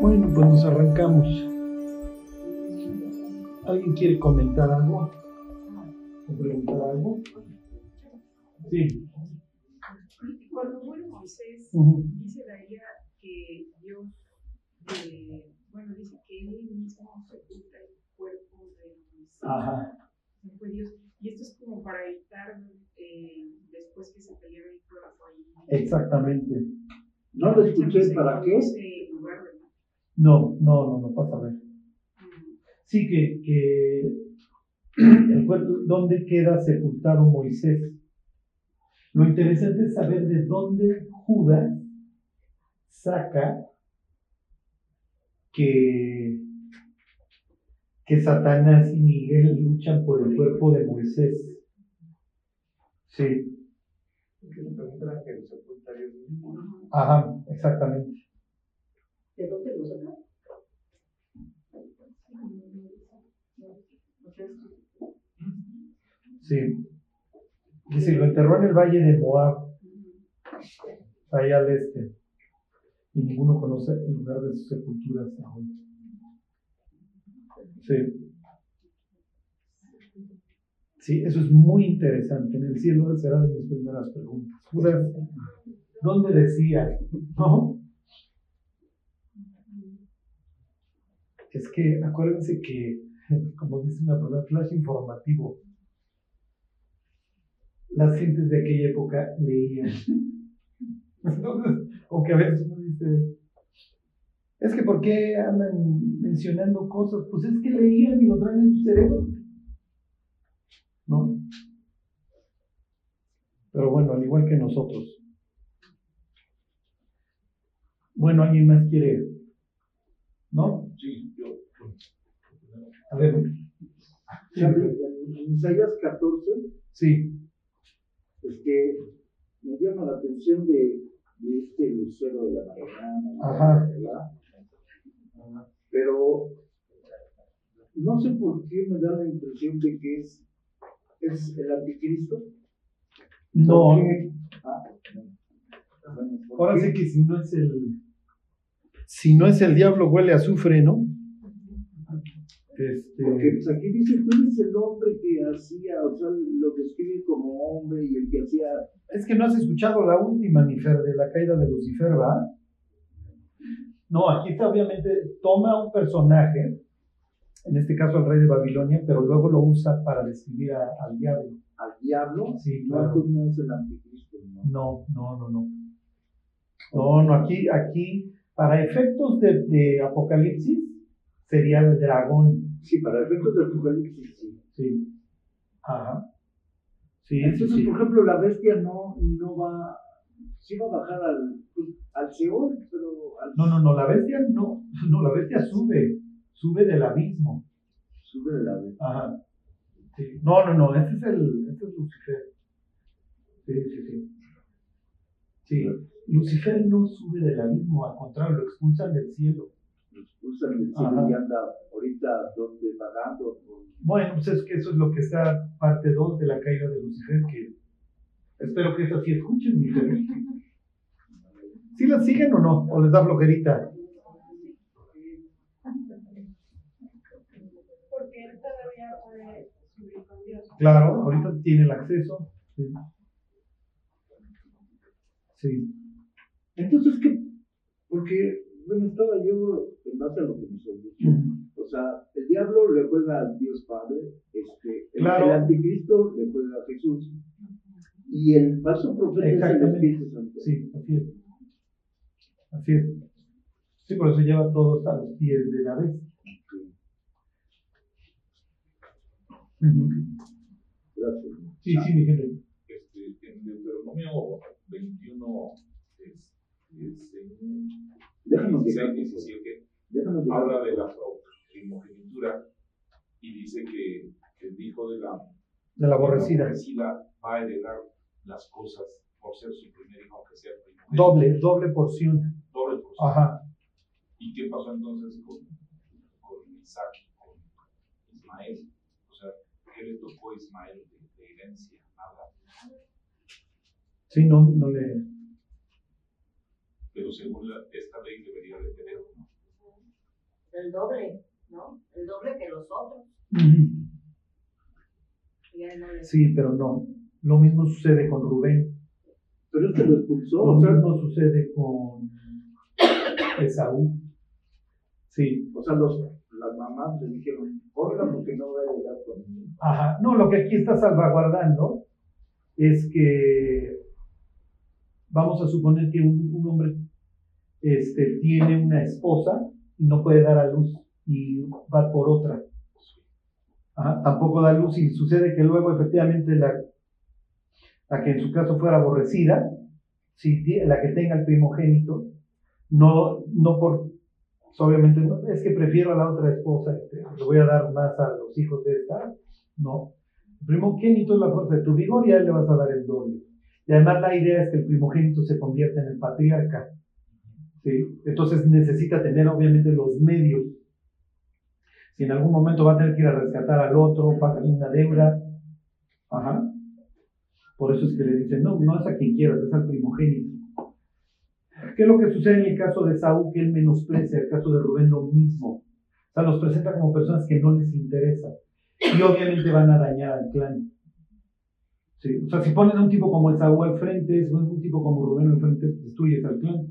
Bueno, pues nos arrancamos. ¿Alguien quiere comentar algo? ¿O preguntar algo? Sí. Cuando muere Moisés, dice la idea que Dios, eh, bueno, dice que él mismo sepulta el cuerpo de Moisés. Ajá. Fue Dios. Y esto es como para evitar eh, después que se peleara el cuerpo ahí. Exactamente. No lo escuché, ¿para qué? No, no, no, no pasa a ver. Sí, que, que el cuerpo, ¿dónde queda sepultado Moisés? Lo interesante es saber de dónde Judas saca que, que Satanás y Miguel luchan por el cuerpo de Moisés. Sí, ajá, exactamente. ¿De dónde lo sacan? Sí. Dice, lo enterró en el valle de Moab, ahí al este. Y ninguno conoce el lugar de su sepultura hasta hoy. Sí. Sí, eso es muy interesante. En el cielo será de mis primeras preguntas. ¿dónde decía? ¿No? Es que acuérdense que, como dice una persona, flash informativo. Las gentes de aquella época leían. Entonces, como que a veces uno dice, es que ¿por qué andan mencionando cosas? Pues es que leían y lo traen en su cerebro. ¿No? Pero bueno, al igual que nosotros. Bueno, ¿alguien más quiere? ¿No? Sí, yo. A ver. En Isaías 14, Sí. Es que me llama la atención de, de este lucero de la mañana, Ajá. ¿verdad? Pero no sé por qué me da la impresión de que es, es el anticristo. No, ah, bueno, ¿por ahora qué? sí que si no es el. Si no es el diablo, huele a azufre, ¿no? Este, Porque pues, aquí dice, tú eres el hombre que hacía, o sea, lo describe como hombre y el que hacía Es que no has escuchado la última, mi Fer, de la caída de Lucifer, ¿va? No, aquí está obviamente, toma un personaje, en este caso al rey de Babilonia, pero luego lo usa para describir a- al diablo. al diablo, Sí, no, claro. no es el anticristo, ¿no? No, no, no, no. No, no, aquí, aquí, para efectos de, de Apocalipsis, sería el dragón. Sí, para efectos del apocalipsis, sí. Sí. Ajá. Sí, Entonces, sí. por ejemplo, la bestia no, no va, sí va a bajar al, pues, al Seol, pero al, No, no, no, la bestia no, no, la bestia sube, sube del abismo. sube de la bestia. Ajá. Sí. No, no, no, este es el, este es Lucifer. Sí, sí, sí. Sí, Lucifer no sube del abismo, al contrario, lo expulsan del cielo. Los expulsan del cielo y anda ahorita donde vagando. con- Bueno, pues es que eso es lo que está parte 2 de la caída de Lucifer, que espero que esa sí escuchen, mi gente. ¿Sí la siguen o no? ¿O les da flojerita? Porque él todavía puede subir con Dios. Claro, ahorita tiene el acceso. Sí. Sí. Entonces, ¿qué? Porque, bueno, estaba yo en base a lo que nos has dicho. O sea, el diablo le juega al Dios Padre, este, el, Claro. el anticristo le juega a Jesús, y el falso profeta es el Exactamente. Espíritu Santo. Sí, así es. Así es. Sí, por eso lleva todos a los pies de la bestia. Ujú. Gracias. Sí, sí, mi gente. Este, en Deuteronomio 21, es, es en Déjanos 16, llegar, 17, Déjanos llegar. habla de la primogenitura y dice que el hijo de la, De la aborrecida. aborrecida va a heredar las cosas por ser su primer hijo, aunque sea el primogénito. Doble, doble porción. Doble porción. Ajá. ¿Y qué pasó entonces con, con Isaac, con Ismael? O sea, ¿qué le tocó a Ismael de, de herencia? Nada. Sí, no, no le. Pero según la- esta ley debería de tener, ¿no? el doble, ¿no? El doble que los otros. Sí, pero no. Lo mismo sucede con Rubén. Pero este lo expulsó. Lo mismo sucede con Esaú. Sí. O sea, los, las mamás le dijeron, corra porque no va a llegar conmigo. Ajá. No, lo que aquí está salvaguardando es que vamos a suponer que un, hombre este, tiene una esposa y no puede dar a luz y va por otra. Tampoco da luz y sucede que luego efectivamente la, que en su caso fuera aborrecida, la que tenga el primogénito, no, no por, obviamente, es que prefiero a la otra esposa, este, le voy a dar más a los hijos de esta, no. Primogénito es la fuerza de tu vigor y a él le vas a dar el doble. Y además la idea es que el primogénito se convierta en el patriarca. Entonces necesita tener obviamente los medios. Si en algún momento va a tener que ir a rescatar al otro, pagar una deuda. Ajá. Por eso es que le dicen, no, no es a quien quieras, es al primogénito. ¿Qué es lo que sucede en el caso de Saúl que él menosprecia? El caso de Rubén lo mismo. O sea, los presenta como personas que no les interesa. Y obviamente van a dañar al clan. Sí. O sea, si pones a un tipo como Esaú al frente, si pones a un tipo como Rubén al frente, destruyes al clan.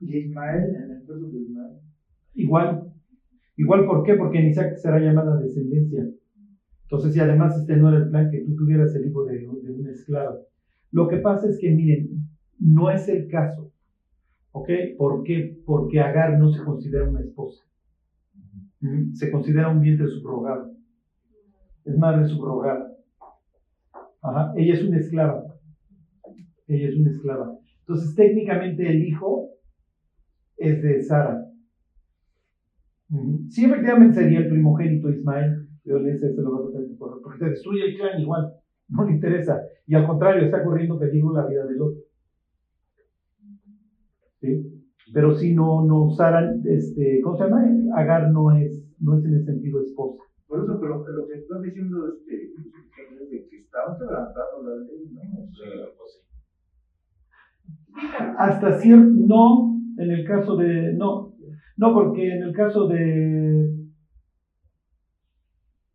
¿Y Ismael, en el caso de Ismael? Igual. Igual, ¿por qué? Porque en Isaac será llamada descendencia. Entonces, y además este no era el plan que tú tuvieras el hijo de, de una esclava. Lo que pasa es que, miren, no es el caso. ¿Ok? ¿Por qué? Porque Agar no se considera una esposa. Se considera un vientre subrogado. Es madre subrogada. Ella es una esclava. Ella es una esclava. Entonces, técnicamente el hijo es de Sara. Sí, efectivamente sería el primogénito Ismael, pero le dice, lo vas a tener porque te destruye el clan igual, no le interesa. Y al contrario, está corriendo peligro la vida del otro. ¿Sí? Pero si no, no, Sara, este, ¿cómo se llama? Agar no es, no es en el sentido esposa. Por eso, pero lo que estás diciendo este, es de que estaban quebrantando la ley, ¿no? Sí, pues hasta cierto, no, en el caso de, no, no, porque en el caso de...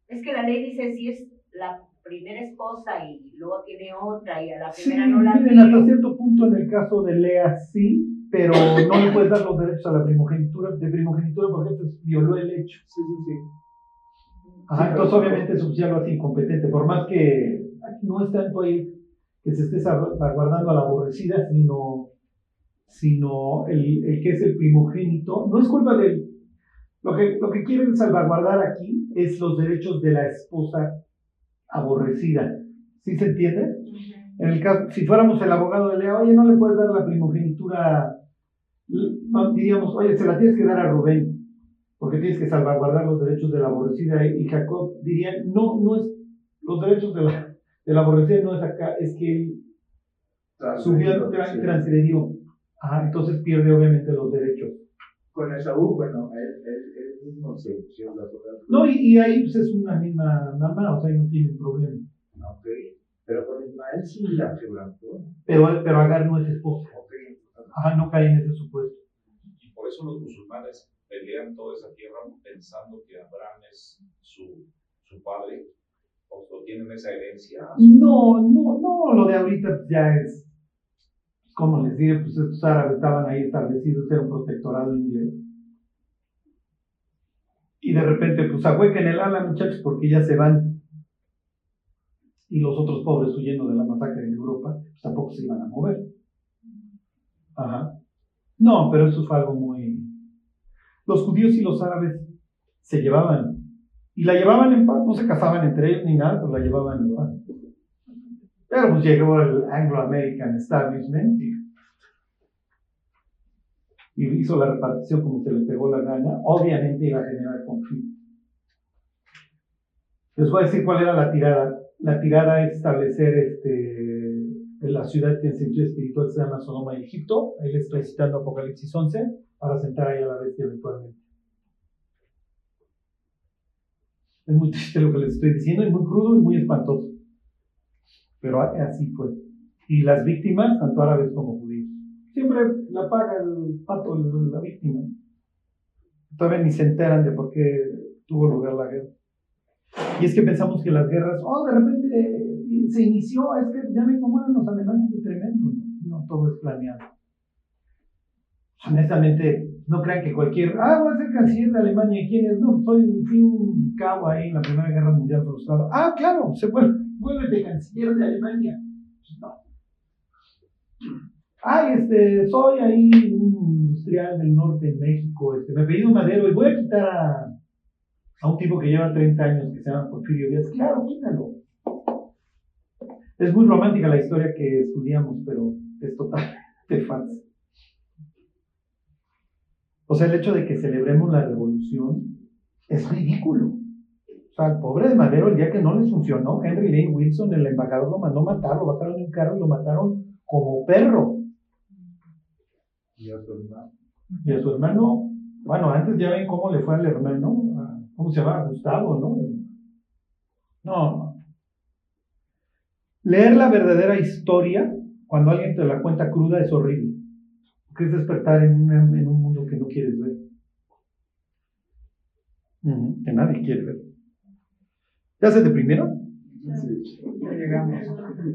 Es que la ley dice si es la primera esposa y luego tiene otra y a la primera no la miren, hasta cierto punto en el caso de Lea sí, pero no le puedes dar los derechos a la primogenitura, de primogenitura porque violó el hecho. Sí, sí, sí. Ajá, entonces obviamente eso ya lo hace incompetente, por más que no es tanto ahí que se esté salvaguardando a la aborrecida, sino, sino el, el, que es el primogénito. No es culpa de él. Lo que, lo que quieren salvaguardar aquí es los derechos de la esposa aborrecida. ¿Sí se entiende? En el caso, si fuéramos el abogado de Lea, oye, no le puedes dar la primogenitura, diríamos, oye, se la tienes que dar a Rubén, porque tienes que salvaguardar los derechos de la aborrecida. Y Jacob diría, no, no es los derechos de la, de la aborrecida no es acá, es que él y transgredió. Ajá, entonces pierde obviamente los derechos. Con Esaú, bueno, él, él, mismo se pusieron la No, y, y, ahí pues, es una misma mamá, o sea, ahí no tiene problema. Ok, pero con Ismael sí la quebrantó. Pero, pero Agar no es esposa. Okay. Ajá, no cae en ese supuesto. Y por eso los musulmanes pelean toda esa tierra pensando que Abraham es su, su padre o tienen esa herencia? No, no, no, lo de ahorita ya es, como les dije, pues estos árabes estaban ahí establecidos, era un protectorado inglés. Y de repente, pues ahuequen el ala, muchachos, porque ya se van. Y los otros pobres huyendo de la masacre en Europa, pues tampoco se iban a mover. Ajá. No, pero eso fue algo muy... Los judíos y los árabes se llevaban y la llevaban en paz, no se casaban entre ellos ni nada, pues la llevaban en paz. Pero pues llegó el Anglo-American Establishment y, hizo la repartición como se le pegó la gana. Obviamente iba a generar conflicto. Les voy a decir cuál era la tirada. La tirada es establecer este, la ciudad que en sentido espiritual se llama Sodoma y Egipto. Ahí les estoy citando Apocalipsis 11 para sentar ahí a la bestia eventualmente. Es muy triste lo que les estoy diciendo, es muy crudo y muy espantoso. Pero así fue. Y las víctimas, tanto árabes como judíos. Siempre la paga el pato la víctima. Todavía ni se enteran de por qué tuvo lugar la guerra. Y es que pensamos que las guerras, oh, de repente se inició, es que ya ven cómo eran los alemanes de tremendo. No, todo es planeado. Honestamente, no crean que cualquier, ah, voy a ser canciller de Alemania, ¿quién es? No, soy, fui un cabo ahí en la Primera Guerra Mundial frustrado. Ah, claro, se vuelve, de canciller de Alemania. No. Ay, este, soy ahí un industrial del norte en México, este, me he pedido madero y voy a quitar a, a un tipo que lleva 30 años que se llama Porfirio Díaz. Claro, quítalo. Es muy romántica la historia que estudiamos, pero es totalmente falsa. O sea, el hecho de que celebremos la revolución es ridículo. O sea, el pobre de Madero, el día que no les funcionó, Henry Lane Wilson, el embajador, lo mandó matar, lo bajaron en un carro y lo mataron como perro. Y a su hermano. Y a su hermano, bueno, antes ya ven cómo le fue al hermano, ¿cómo se llama? Gustavo, ¿no? No. Leer la verdadera historia cuando alguien te la cuenta cruda es horrible. Porque es despertar en, en un mundo que no quieres ver. que nadie quiere ver. ¿Ya se deprimieron? Sí, ya llegamos.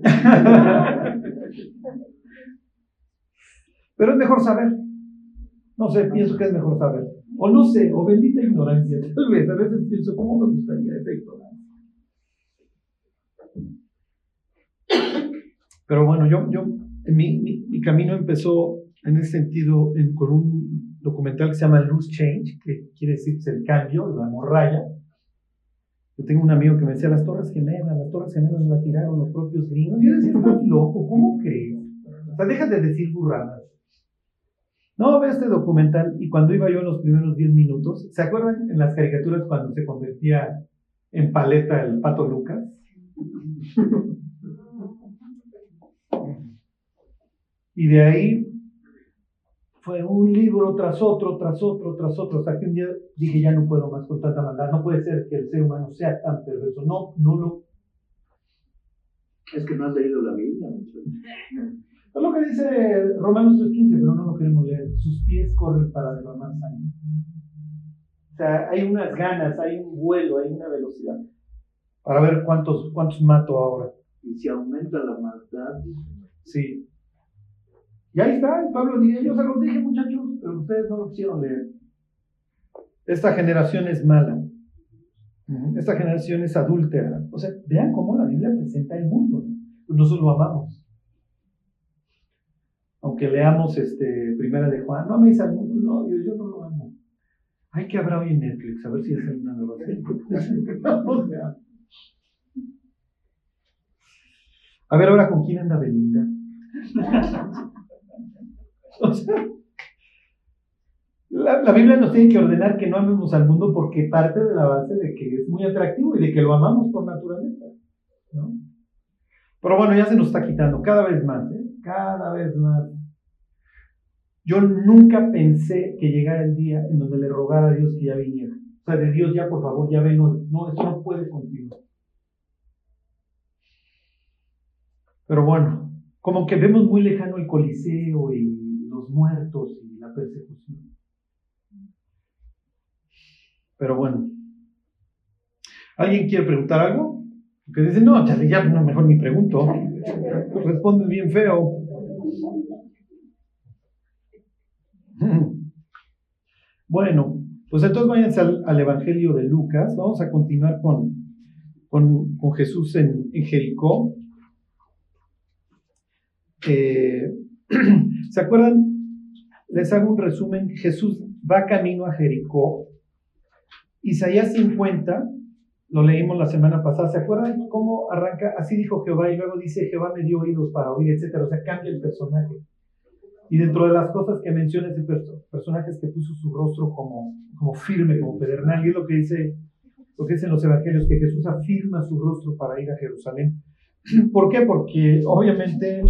Pero es mejor saber. No sé, pienso que es mejor saber. O no sé, o bendita ignorancia. Tal vez, a veces pienso, ¿cómo me gustaría esa ignorancia? Pero bueno, yo, yo mi, mi, mi camino empezó en ese sentido con un documental que se llama Loose Change, que quiere decir el cambio, la morralla. Yo tengo un amigo que me decía, las Torres Gemelas, las Torres Gemelas la tiraron los propios gringos. Yo decía, estás loco, ¿cómo crees? O sea, deja de decir burradas. No, ve este documental y cuando iba yo en los primeros 10 minutos, ¿se acuerdan en las caricaturas cuando se convertía en paleta el pato Lucas? y de ahí fue un libro tras otro, tras otro, tras otro, hasta que un día dije, ya no puedo más con tanta maldad, no puede ser que el ser humano sea tan perverso, no, no lo... Es que no has leído la Biblia, Es lo que dice Romanos 3.15, pero no lo queremos leer. Sus pies corren para derramar sangre. O sea, hay unas ganas, hay un vuelo, hay una velocidad. Para ver cuántos, cuántos mato ahora. Y si aumenta la maldad. Sí. Y ahí está, Pablo diría, yo se los dije muchachos, pero ustedes no lo quisieron leer. Esta generación es mala. Esta generación es adúltera. O sea, vean cómo la Biblia presenta el mundo. Nosotros lo amamos aunque leamos este, Primera de Juan, no améis al mundo, no, yo, yo no lo amo. Ay, ¿qué habrá hoy en Netflix? A ver si es una nueva serie. A ver ahora con quién anda Belinda. o sea, la, la, Biblia nos tiene que ordenar que no amemos al mundo porque parte de la base de que es muy atractivo y de que lo amamos por naturaleza. ¿no? Pero bueno, ya se nos está quitando cada vez más. ¿eh? cada vez más. Yo nunca pensé que llegara el día en donde le rogara a Dios que ya viniera. O sea, de Dios ya, por favor, ya ven, no, esto no puede continuar. Pero bueno, como que vemos muy lejano el Coliseo y los muertos y la persecución. Pero bueno. ¿Alguien quiere preguntar algo? Porque dicen, no, Charlie, ya mejor ni pregunto. Respondes bien feo. Bueno, pues entonces váyanse al, Evangelio de Lucas. Vamos a continuar con, con, Jesús en, Jericó. Eh, ¿Se acuerdan? Les hago un resumen. Jesús va camino a Jericó. Isaías 50, lo leímos la semana pasada. ¿Se acuerdan cómo arranca? Así dijo Jehová y luego dice Jehová me dio oídos para oír, etcétera. O sea, cambia el personaje. Y dentro de las cosas que menciona ese personaje es que puso su rostro como, como firme, como pedernal. Y es lo que dice lo que dicen los evangelios, que Jesús afirma su rostro para ir a Jerusalén. ¿Por qué? Porque obviamente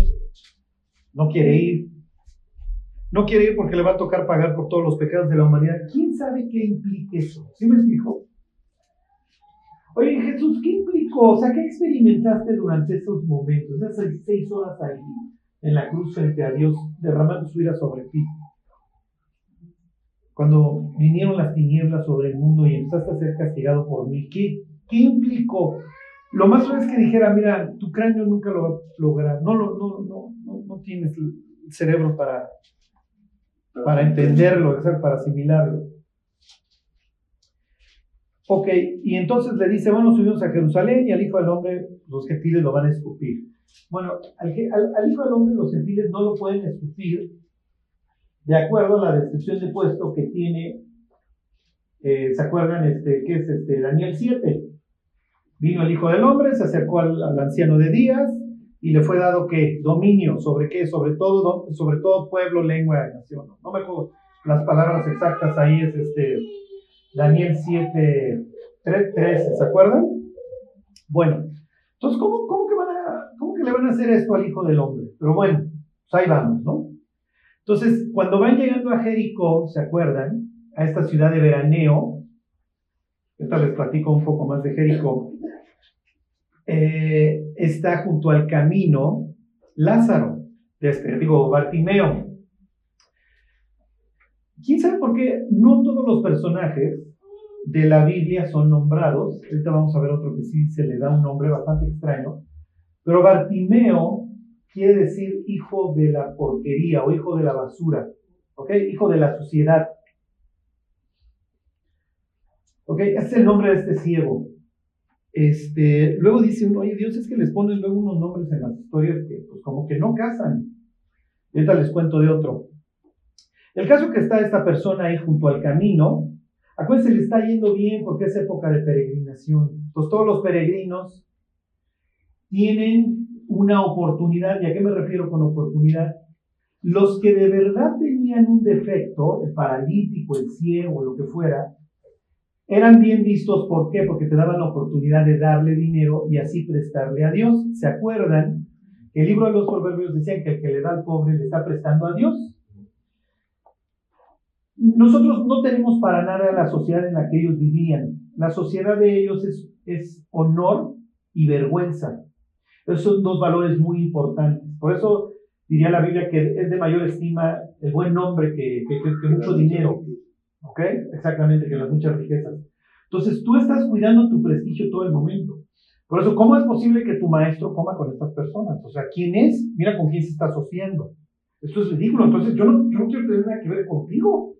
no quiere ir. No quiere ir porque le va a tocar pagar por todos los pecados de la humanidad. ¿Quién sabe qué implica eso? ¿Sí me explico? Oye, Jesús, ¿qué implicó? O sea, ¿qué experimentaste durante esos momentos, esas seis horas ahí? en la cruz frente a Dios, derramando su ira sobre ti. Cuando vinieron las tinieblas sobre el mundo y empezaste a ser castigado por mí, ¿qué, qué implicó? Lo más probable es que dijera, mira, tu cráneo nunca lo va a lograr, no, no, no, no, no tienes el cerebro para, para entenderlo, para asimilarlo. Ok, y entonces le dice, bueno, subimos a Jerusalén y al Hijo del Hombre los gentiles lo van a escupir. Bueno, al, al Hijo del Hombre los gentiles no lo pueden escupir de acuerdo a la descripción de puesto que tiene, eh, ¿se acuerdan? Este, ¿Qué es este? Daniel 7. Vino el Hijo del Hombre, se acercó al, anciano de Días y le fue dado qué? Dominio, ¿sobre qué? Sobre todo, sobre todo pueblo, lengua nación. No me acuerdo las palabras exactas ahí, es este, Daniel 7, 3, 13, ¿se acuerdan? Bueno, entonces, ¿cómo, cómo, que van a, ¿cómo que le van a hacer esto al Hijo del Hombre? Pero bueno, pues ahí vamos, ¿no? Entonces, cuando van llegando a Jericó, ¿se acuerdan? A esta ciudad de veraneo, esta les platico un poco más de Jericó, eh, está junto al camino Lázaro, este, digo, Bartimeo. ¿Quién sabe por qué no todos los personajes de la Biblia son nombrados? Ahorita vamos a ver otro que sí se le da un nombre bastante extraño. Pero Bartimeo quiere decir hijo de la porquería o hijo de la basura, ¿ok? Hijo de la suciedad. ¿Ok? Ese es el nombre de este ciego. Este, luego dice uno, oye, Dios es que les ponen luego unos nombres en las historias que pues como que no casan. Y ahorita les cuento de otro. El caso que está esta persona ahí junto al camino, acuérdense, le está yendo bien porque es época de peregrinación. Pues todos los peregrinos tienen una oportunidad. ¿Y a qué me refiero con oportunidad? Los que de verdad tenían un defecto, el paralítico, el ciego, lo que fuera, eran bien vistos. ¿Por qué? Porque te daban la oportunidad de darle dinero y así prestarle a Dios. ¿Se acuerdan? El libro de los proverbios decía que el que le da al pobre le está prestando a Dios. Nosotros no tenemos para nada la sociedad en la que ellos vivían. La sociedad de ellos es, es honor y vergüenza. Esos son dos valores muy importantes. Por eso diría la Biblia que es de mayor estima el buen nombre que, que, mucho dinero. ¿Ok? Exactamente, que las muchas riquezas. Entonces tú estás cuidando tu prestigio todo el momento. Por eso, ¿cómo es posible que tu maestro coma con estas personas? O sea, ¿quién es? Mira con quién se está asociando. Esto es ridículo. Entonces, yo no, yo no quiero tener nada que ver contigo.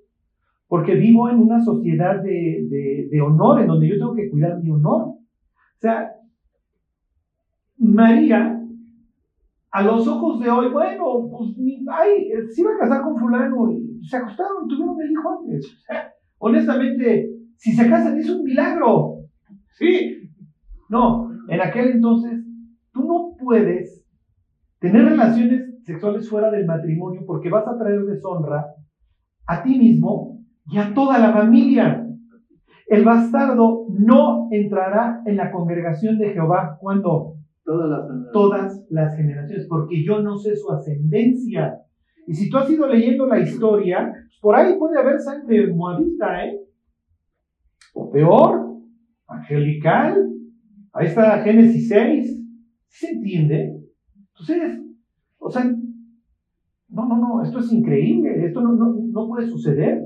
Porque vivo en una sociedad de, de, de honor, en donde yo tengo que cuidar mi honor. O sea, María, a los ojos de hoy, bueno, pues ay, se iba a casar con fulano y se acostaron, tuvieron el hijo antes. honestamente, si se casan es un milagro. Sí. No, en aquel entonces tú no puedes tener relaciones sexuales fuera del matrimonio porque vas a traer deshonra a ti mismo y a toda la familia. El bastardo no entrará en la congregación de Jehová cuando Todas las generaciones. porque yo no sé su ascendencia. Y si tú has ido leyendo la historia, pues por ahí puede haber sangre moabita, ¿eh? O peor, angelical. Ahí está Génesis 6. ¿Se entiende? Entonces, o sea, no, no, no, esto es increíble, esto no, puede suceder.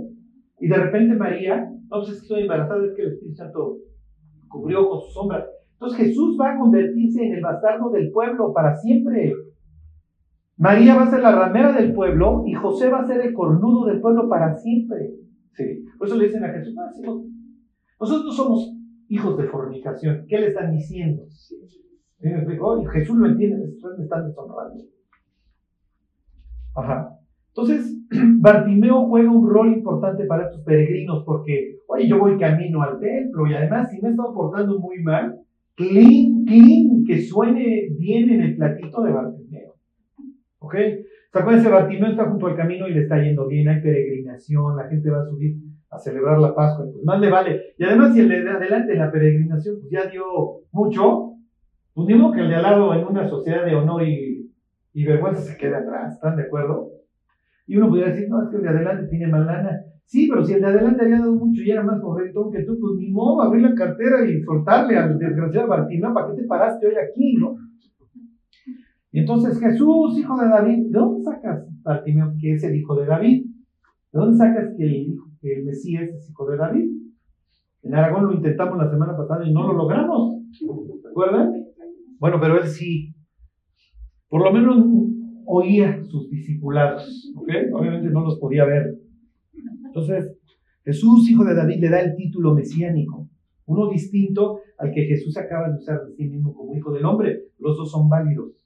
Y de repente María, no, pues es que estoy embarazada, es que el Espíritu Santo cubrió con su sombra. Entonces Jesús va a convertirse en el bastardo del pueblo para siempre. María va a ser la ramera del pueblo y José va a ser el cornudo del pueblo para siempre. ¿Sí? Por eso le dicen a Jesús, nosotros no somos hijos de fornicación. ¿Qué le están diciendo? Jesús lo entiende, ustedes me están deshonrando. Ajá. Entonces, Bartimeo juega un rol importante para estos peregrinos porque, oye, yo voy camino al templo y además si me he estado portando muy mal, clean, clean, que suene bien en el platito de Bartimeo. ¿Ok? ¿Se acuérdense? Bartimeo está junto al camino y le está yendo bien, hay peregrinación, la gente va a subir a celebrar la Pascua, pues más le vale. Y además, si el de adelante la peregrinación pues ya dio mucho, pues ni que el de al lado en una sociedad de honor y, y vergüenza se quede atrás, ¿están de acuerdo? Y uno podría decir, no, es que el de adelante tiene más lana. Sí, pero si el de adelante había dado mucho y era más correcto que tú, pues ni modo, abrir la cartera y soltarle al desgraciado Bartimeo, ¿para qué te paraste hoy aquí, no? Y entonces Jesús, hijo de David, ¿de dónde sacas, Bartimeo, que es el hijo de David? ¿De dónde sacas que el, que el Mesías es hijo de David? En Aragón lo intentamos la semana pasada y no lo logramos. ¿Recuerdan? Bueno, pero él sí. Por lo menos oía sus discipulados. ¿Ok? Obviamente no los podía ver. Entonces, Jesús, hijo de David, le da el título mesiánico. Uno distinto al que Jesús acaba de usar de sí mismo como hijo del hombre. Los dos son válidos.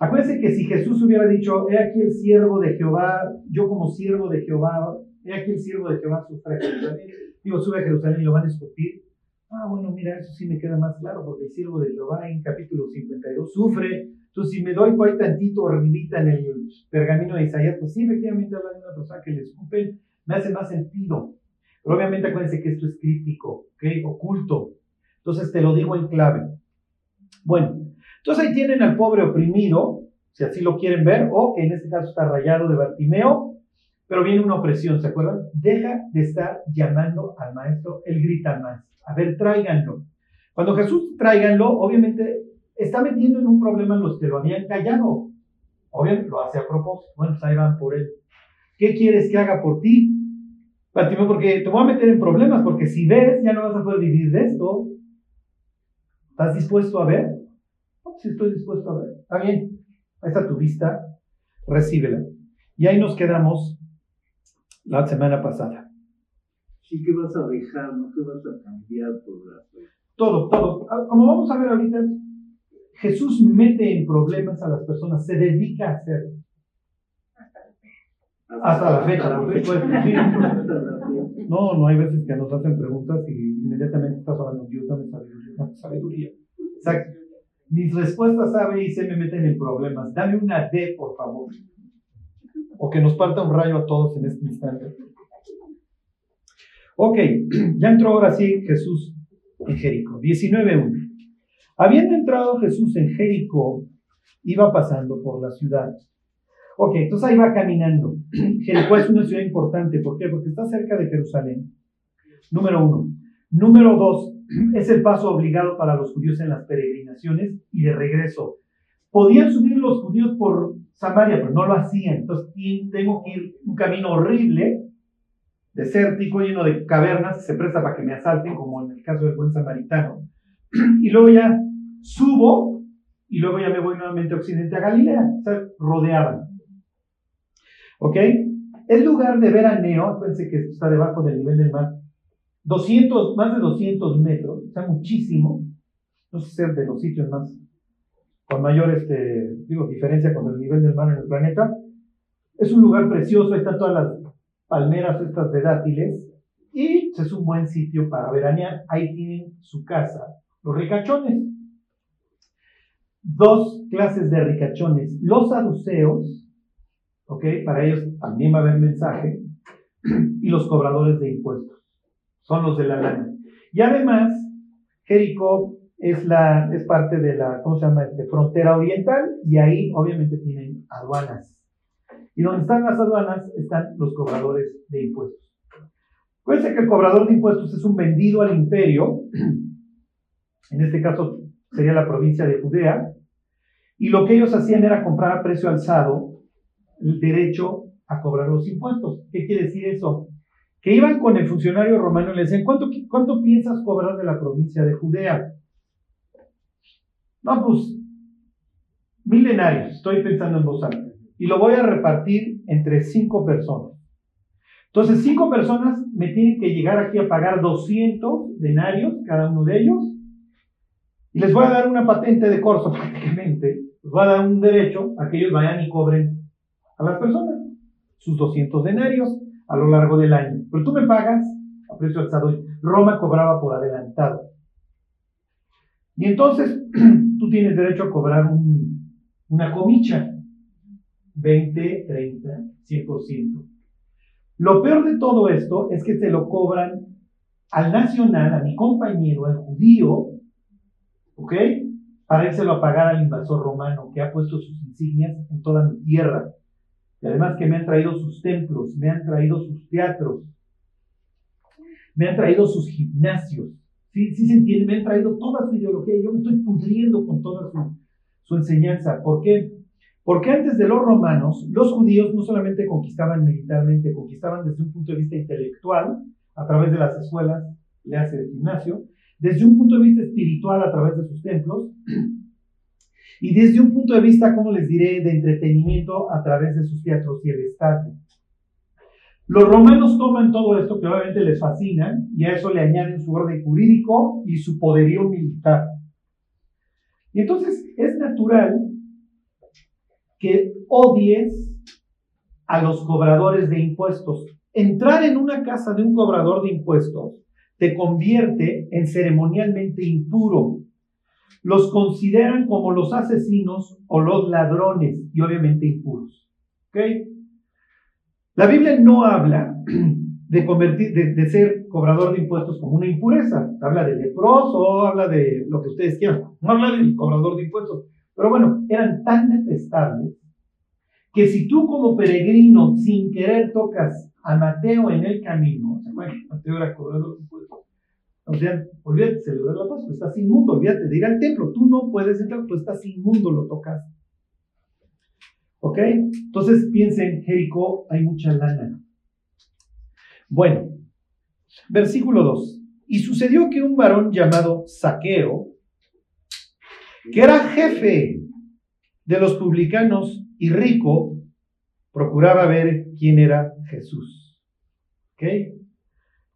Acuérdense que si Jesús hubiera dicho, he aquí el siervo de Jehová, yo como siervo de Jehová, he aquí el siervo de Jehová sufre digo, sube a Jerusalén y lo van a escupir. Ah, bueno, mira, eso sí me queda más claro, porque el siervo de Jehová en capítulo 52 sufre. Entonces, si me doy por tantito arribita en el pergamino de Isaías, pues sí, efectivamente habla de una persona que le escupen, me hace más sentido. Pero obviamente acuérdense que esto es crítico, ¿ok? Oculto. Entonces te lo digo en clave. Bueno, entonces ahí tienen al pobre oprimido, si así lo quieren ver, o que en este caso está rayado de Bartimeo, pero viene una opresión, ¿se acuerdan? Deja de estar llamando al maestro, él grita más. A ver, tráiganlo. Cuando Jesús tráiganlo, obviamente está metiendo en un problema a los que lo habían callado. Obviamente lo hace a propósito. Bueno, pues ahí van por él. ¿Qué quieres que haga por ti? Bartimeo, porque te voy a meter en problemas, porque si ves, ya no vas a poder vivir de esto. ¿Estás dispuesto a ver? Si estoy dispuesto a ver. Está bien, ahí está tu vista, recíbela. Y ahí nos quedamos la semana pasada. Sí, ¿qué vas a dejar? ¿No qué vas a cambiar por la Todo, todo. Ah, como vamos a ver ahorita, Jesús mete en problemas a las personas, se dedica a hacerlo. Hasta la fecha, por supuesto. No, no hay veces que nos hacen preguntas y inmediatamente estás hablando, Dios, dame sabiduría. sabiduría. Exacto. Mis respuestas A, y C me meten en problemas. Dame una D, por favor. O que nos parta un rayo a todos en este instante. Ok, ya entró ahora sí Jesús en Jericó. 19.1. Habiendo entrado Jesús en Jericó, iba pasando por la ciudad. Ok, entonces ahí va caminando. Jericó es una ciudad importante. ¿Por qué? Porque está cerca de Jerusalén. Número uno. Número dos, es el paso obligado para los judíos en las peregrinaciones y de regreso. Podían subir los judíos por Samaria, pero no lo hacían. Entonces tengo que ir un camino horrible, desértico, lleno de cavernas, se presta para que me asalten, como en el caso del buen samaritano. Y luego ya subo y luego ya me voy nuevamente a Occidente, a Galilea. O sea, rodeaban. ¿Ok? El lugar de veraneo, acuérdense que está debajo del nivel del mar, 200, más de 200 metros, sea, muchísimo. No sé si de los sitios más, con mayor este, digo, diferencia con el nivel del mar en el planeta. Es un lugar precioso, están todas las palmeras estas de dátiles, y es un buen sitio para veranear. Ahí tienen su casa, los ricachones. Dos clases de ricachones. Los saduceos, ¿ok? Para ellos también va a haber mensaje, y los cobradores de impuestos son los de la lana. Y además, Jericó es, la, es parte de la, ¿cómo se llama? Este, frontera oriental y ahí obviamente tienen aduanas. Y donde están las aduanas están los cobradores de impuestos. Acuérdense que el cobrador de impuestos es un vendido al imperio, en este caso sería la provincia de Judea, y lo que ellos hacían era comprar a precio alzado el derecho a cobrar los impuestos. ¿Qué quiere decir eso? Que iban con el funcionario romano y le decían, ¿cuánto, ¿cuánto piensas cobrar de la provincia de Judea? No, pues, milenarios, estoy pensando en voz alta, y lo voy a repartir entre cinco personas. Entonces, cinco personas me tienen que llegar aquí a pagar 200 denarios, cada uno de ellos, y les voy a dar una patente de corso prácticamente, les voy a dar un derecho a que ellos vayan y cobren a las personas sus 200 denarios a lo largo del año. Pero tú me pagas a precio alzado. Roma cobraba por adelantado. Y entonces tú tienes derecho a cobrar una comicha. 20, 30, 100%. Lo peor de todo esto es que te lo cobran al nacional, a mi compañero, al judío, ¿ok? Para írselo a pagar al invasor romano que ha puesto sus insignias en toda mi tierra. Y además que me han traído sus templos, me han traído sus teatros, me han traído sus gimnasios. Sí, sí se entiende, me han traído toda su ideología y yo me estoy pudriendo con todas su enseñanza. ¿Por qué? Porque antes de los romanos, los judíos no solamente conquistaban militarmente, conquistaban desde un punto de vista intelectual, a través de las escuelas, le hace el gimnasio, desde un punto de vista espiritual, a través de sus templos, y desde un punto de vista, como les diré, de entretenimiento, a través de sus teatros y el estadio. Los romanos toman todo esto que obviamente les fascina y a eso le añaden su orden jurídico y su poderío militar. Y entonces es natural que odies a los cobradores de impuestos. Entrar en una casa de un cobrador de impuestos te convierte en ceremonialmente impuro. Los consideran como los asesinos o los ladrones y obviamente impuros. ¿Ok? La Biblia no habla de, convertir, de, ser cobrador de impuestos como una impureza. Habla de leproso, habla de lo que ustedes quieran. No habla del cobrador de impuestos. Pero bueno, eran tan detestables que si tú como peregrino sin querer tocas a Mateo en el camino, Mateo era cobrador de impuestos. O sea, olvídate celebrar la Pascua, estás inmundo, olvídate de ir al templo, tú no puedes entrar, tú estás inmundo, lo tocas. ¿Ok? Entonces piensen, Jericó hay mucha lana. Bueno, versículo 2. Y sucedió que un varón llamado Saqueo, que era jefe de los publicanos y rico, procuraba ver quién era Jesús. ¿Ok?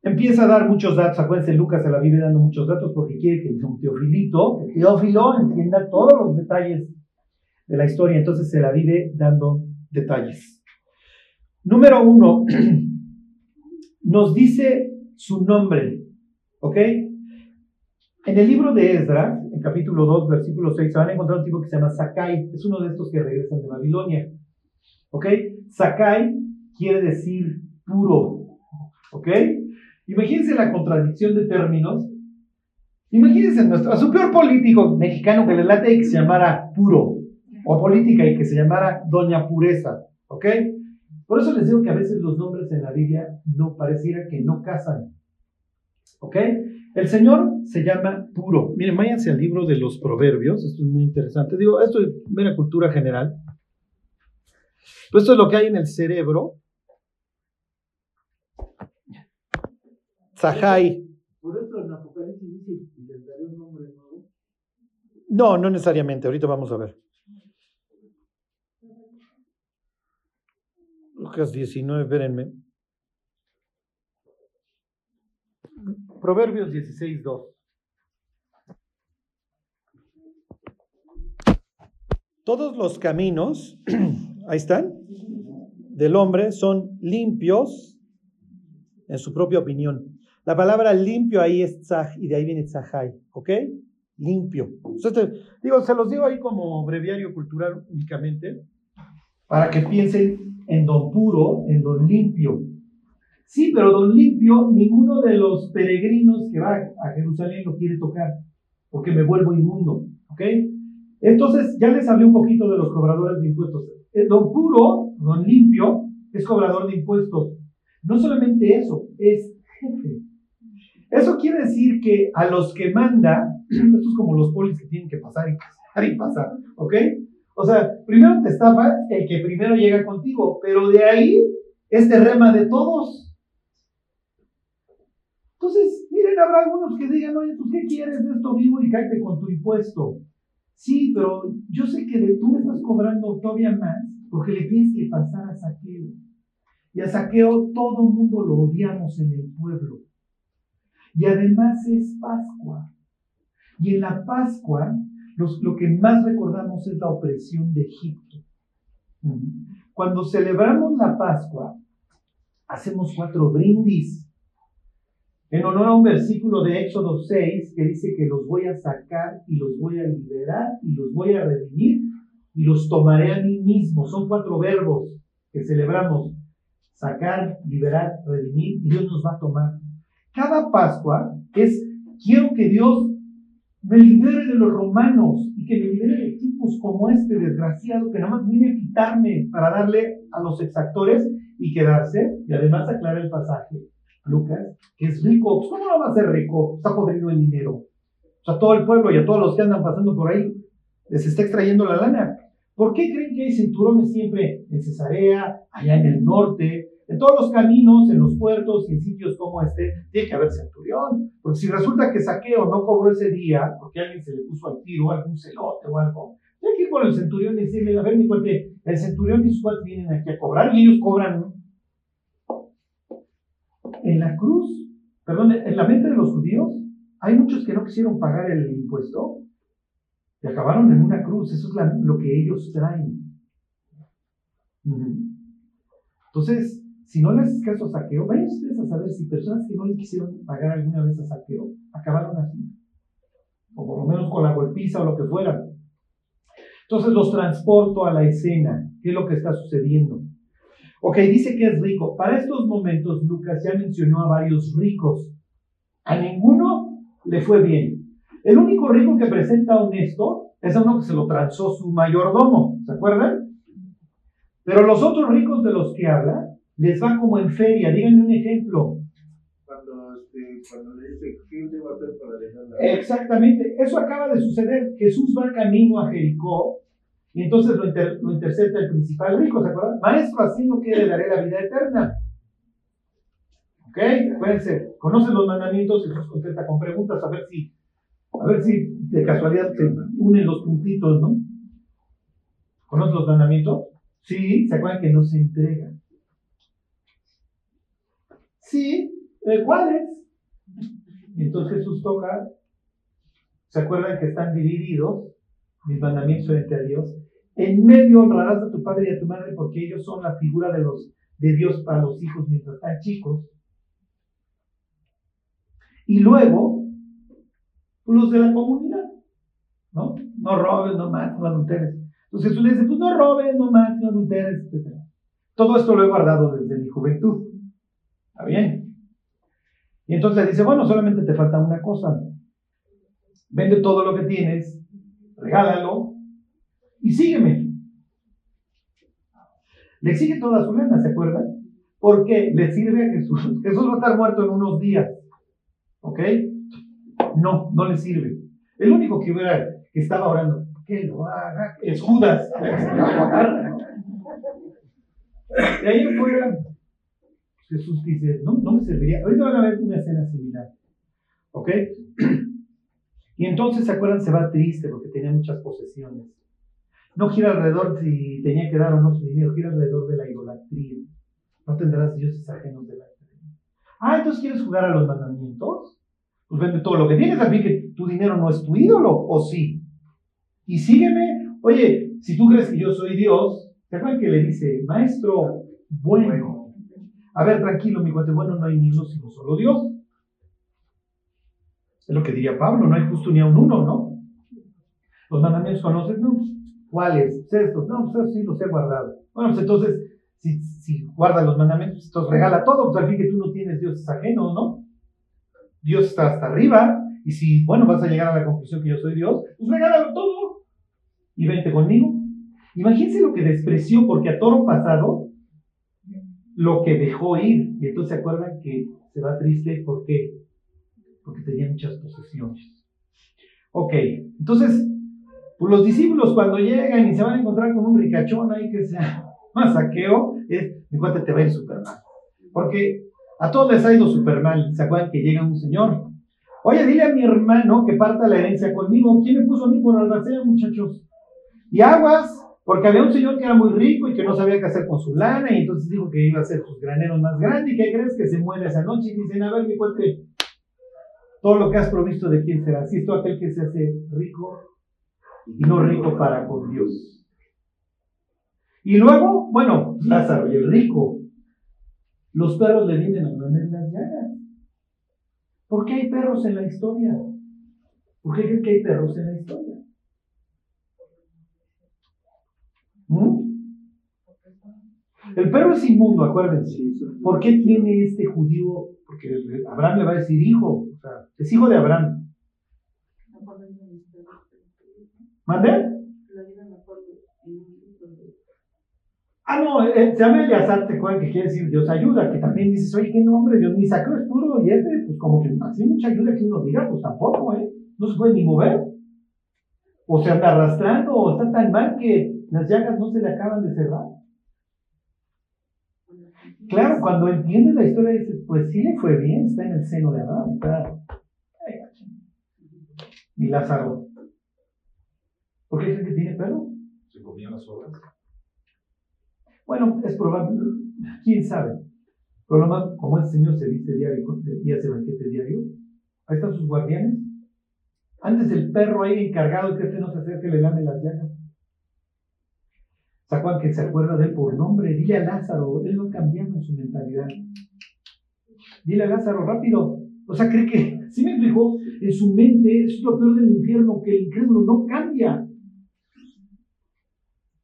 Empieza a dar muchos datos. Acuérdense, Lucas se la vive dando muchos datos porque quiere que un teofilito, el teófilo, entienda todos los detalles de la historia, entonces se la vive dando detalles. Número uno, nos dice su nombre, ¿ok? En el libro de Esdras, en capítulo 2, versículo 6, se van a encontrar un tipo que se llama Sakai, es uno de estos que regresan de Babilonia, ¿ok? Sakai quiere decir puro, ¿ok? Imagínense la contradicción de términos. Imagínense a su peor político mexicano que le late que se llamara puro, o política y que se llamara Doña Pureza, ¿ok? Por eso les digo que a veces los nombres en la Biblia no pareciera que no casan, ¿ok? El Señor se llama puro. Miren, váyanse al libro de los proverbios, esto es muy interesante. Digo, esto es mera cultura general. Pues esto es lo que hay en el cerebro. Zahai. Por eso en Apocalipsis dice, les daré un nombre nuevo. No, no necesariamente, ahorita vamos a ver. Lucas 19, espérenme. Proverbios 16, 2. Todos los caminos, ahí están, del hombre son limpios en su propia opinión. La palabra limpio ahí es tzah y de ahí viene tzahai, ¿ok? Limpio. digo, se los digo ahí como breviario cultural únicamente, para que piensen en don puro, en don limpio. Sí, pero don limpio, ninguno de los peregrinos que va a Jerusalén lo quiere tocar, porque me vuelvo inmundo. ¿Ok? Entonces, ya les hablé un poquito de los cobradores de impuestos. Eh, don puro, don limpio, es cobrador de impuestos. No solamente eso, es jefe. Eso quiere decir que a los que manda, esto es como los polis que tienen que pasar y pasar y pasar, ¿ok? O sea, primero te estafa el que primero llega contigo, pero de ahí este rema de todos. Entonces, miren, habrá algunos que digan, oye, ¿tú qué quieres de esto vivo y cállate con tu impuesto? Sí, pero yo sé que de, tú me estás cobrando todavía más porque le tienes que pasar a saqueo. Y a saqueo todo el mundo lo odiamos en el pueblo. Y además es Pascua. Y en la Pascua lo que más recordamos es la opresión de Egipto. Cuando celebramos la Pascua, hacemos cuatro brindis en honor a un versículo de Éxodo 6 que dice que los voy a sacar y los voy a liberar y los voy a redimir y los tomaré a mí mismo. Son cuatro verbos que celebramos. Sacar, liberar, redimir y Dios nos va a tomar. Cada Pascua es, quiero que Dios me libere de los romanos y que me libere de tipos como este desgraciado que nada más viene a quitarme para darle a los exactores y quedarse. Y además aclara el pasaje, Lucas, que es rico. Pues, ¿Cómo no va a ser rico? Está podrido en dinero. O sea, todo el pueblo y a todos los que andan pasando por ahí les está extrayendo la lana. ¿Por qué creen que hay cinturones siempre en Cesarea, allá en el norte, en todos los caminos, en los puertos y en sitios como este? Tiene que haber centurión. Porque si resulta que Saqueo no cobró ese día, porque alguien se le puso al tiro, algún celote o algo, hay que ir con el centurión y decirle, a ver, mi cuate, el centurión y su cuate vienen aquí a cobrar y ellos cobran en la cruz, perdón, en la mente de los judíos, hay muchos que no quisieron pagar el impuesto y acabaron en una cruz. Eso es lo que ellos traen. Entonces, si no le haces caso a saqueo, vayan ustedes a saber si personas que no le quisieron pagar alguna vez a saqueo acabaron así. O por lo menos con la golpiza o lo que fuera. Entonces los transporto a la escena. ¿Qué es lo que está sucediendo? Ok, dice que es rico. Para estos momentos, Lucas ya mencionó a varios ricos. A ninguno le fue bien. El único rico que presenta honesto es a uno que se lo transó su mayordomo. ¿Se acuerdan? Pero los otros ricos de los que habla les va como en feria. Díganme un ejemplo. Cuando, este, cuando le dice, ¿qué debo hacer para dejarla? Exactamente. Eso acaba de suceder. Jesús va camino a Jericó y entonces lo, intercepta el principal rico, ¿se acuerdan? Maestro, así no quiere daré la vida eterna. ¿Ok? Acuérdense, conocen los mandamientos, Jesús contesta con preguntas, a ver si, a ver si de casualidad se unen los puntitos, ¿no? ¿Conocen los mandamientos? Sí, ¿se acuerdan que no se entregan? Sí, eh, ¿cuáles? Entonces Jesús toca, ¿se acuerdan que están divididos? Mis mandamientos frente a Dios. En medio honrarás a tu padre y a tu madre porque ellos son la figura de Dios para los hijos mientras están chicos. Y luego, los de la comunidad, ¿no? No robes, no mates, no adulteres. Entonces Jesús le dice, pues no robes, no mates, no adulteres, etc. Todo esto lo he guardado desde mi juventud. ¿Está bien? Y entonces dice, bueno, solamente te falta una cosa. Vende todo lo que tienes, regálalo y sígueme. Le exige toda su lana, ¿se acuerdan? Porque le sirve a Jesús. Jesús va a estar muerto en unos días. ¿Ok? No, no le sirve. El único que, hubiera, que estaba orando, que lo haga, es Judas. Y ahí fuera, Jesús dice, no, no me serviría. Ahorita van a ver una escena similar. ¿Ok? Y entonces, ¿se acuerdan? Se va triste porque tenía muchas posesiones. No gira alrededor si tenía que dar o no su dinero, gira alrededor de la idolatría. No tendrás dioses ajenos de la Ah, entonces quieres jugar a los mandamientos. Pues vende todo lo que tienes, a que tu dinero no es tu ídolo, o sí. Y sígueme. Oye, si tú crees que yo soy Dios, ¿te acuerdas que le dice, maestro bueno? A ver, tranquilo, mi cuate, bueno, no hay ni uno sino solo Dios. Es lo que diría Pablo, no hay justo ni a un uno, ¿no? Los mandamientos conocen, ¿no? ¿Cuáles? Pues estos. No, pues sí los he guardado. Bueno, pues entonces, si, si guardas los mandamientos, entonces regala todo, pues al fin que tú no tienes dioses ajenos, ¿no? Dios está hasta arriba, y si, bueno, vas a llegar a la conclusión que yo soy Dios, pues regálalo todo y vente conmigo. Imagínense lo que despreció, porque a toro pasado, lo que dejó ir, y entonces se acuerdan que se va triste, ¿por qué? Porque tenía muchas posesiones. Ok, entonces pues los discípulos cuando llegan y se van a encontrar con un ricachón ahí que sea más saqueo, es, mi cuate te va a ir súper mal. Porque a todos les ha ido súper mal. ¿Se acuerdan que llega un señor? Oye, dile a mi hermano que parta la herencia conmigo. ¿Quién me puso a mí por albacea, muchachos? Y aguas, porque había un señor que era muy rico y que no sabía qué hacer con su lana y entonces dijo que iba a hacer sus graneros más grandes. ¿Y qué crees que se muere esa noche? Y dicen, a ver, mi cuate, todo lo que has provisto de quién será. Si esto aquel que se hace rico y no rico para con Dios. Y luego, bueno, Lázaro y el rico, los perros le vienen a poner las llagas. ¿Por qué hay perros en la historia? ¿Por qué creen que hay perros en la historia? ¿Mm? El perro es inmundo, acuérdense. ¿Por qué tiene este judío? Porque Abraham le va a decir hijo, o sea, es hijo de Abraham. ¿Mande? Ah, no, eh, se llama Eleazar Tecuán, que quiere decir Dios ayuda, que también dices, oye, qué nombre, Dios ni sacro es puro, y este, pues como que así mucha ayuda que uno diga, pues tampoco, ¿eh? No se puede ni mover. O se anda arrastrando, o está tan mal que las llagas no se le acaban de cerrar. Claro, cuando entiendes la historia dices, pues sí le fue bien, está en el seno de Adán. Está... Y Lázaro. ¿Por qué dice que tiene pelo? ¿Se comían las obras? Bueno, es probable, quién sabe. Pero lo más, como el Señor se viste diario y hace banquete diario, ahí están sus guardianes. Antes el perro ahí encargado que este no se acerque le lame las llagas. Juan que se acuerda de él por nombre. Dile a Lázaro, él no ha cambiado en su mentalidad. Dile a Lázaro rápido. O sea, cree que, si me explicó, en su mente es lo peor del infierno, que el incrédulo no cambia.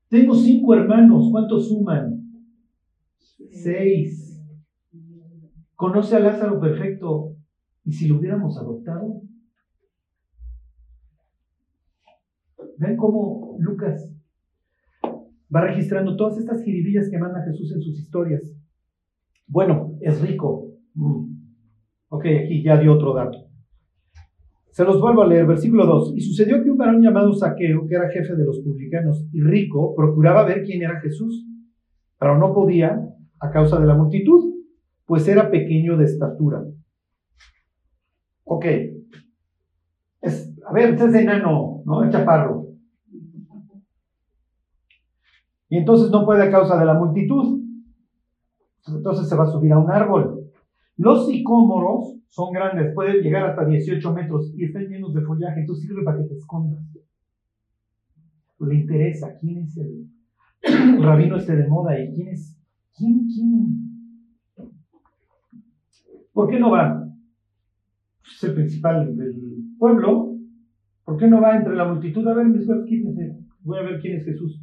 Tengo cinco hermanos, ¿cuántos suman? Seis. Conoce a Lázaro perfecto. ¿Y si lo hubiéramos adoptado? Ven cómo Lucas va registrando todas estas jiribillas que manda Jesús en sus historias. Bueno, es rico. Mm. Ok, aquí ya dio otro dato. Se los vuelvo a leer, versículo 2. Y sucedió que un varón llamado Saqueo, que era jefe de los publicanos y rico, procuraba ver quién era Jesús, pero no podía a causa de la multitud, pues era pequeño de estatura. Ok. A ver, este es enano, ¿no? Es chaparro. Y entonces no puede a causa de la multitud. Entonces se va a subir a un árbol. Los sicómoros son grandes, pueden llegar hasta 18 metros y están llenos de follaje, entonces sirve para que te escondas. Le interesa quién es el, rabino este de moda y quién es, quién, quién. ¿Por qué no va? Es el principal del pueblo. ¿Por qué no va entre la multitud? A ver, mis quítense. Voy a ver quién es Jesús.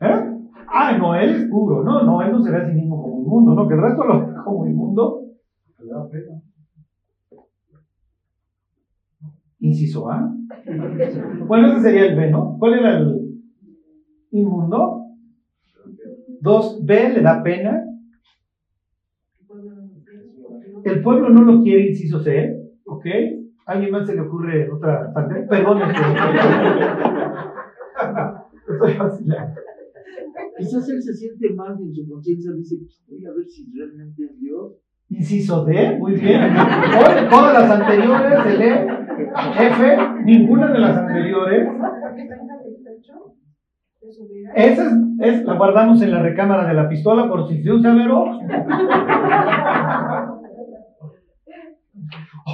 ¿Eh? Ah, no, él es puro. No, no, él no se ve a sí mismo como inmundo, ¿no? Que el resto lo ve como inmundo. Inciso A. Bueno, ese sería el B, ¿no? ¿Cuál era el inmundo? Dos, B le da pena. El pueblo no lo quiere, inciso C, ¿ok? ¿A alguien más se le ocurre otra parte? Perdón. Estoy vacilando. Quizás él se siente mal en su conciencia, dice, pues, voy a ver si realmente es Dios. Inciso D, muy bien. todas las anteriores, el E, F, ninguna de las anteriores. Esa es, la guardamos en la recámara de la pistola por si se usa Vero.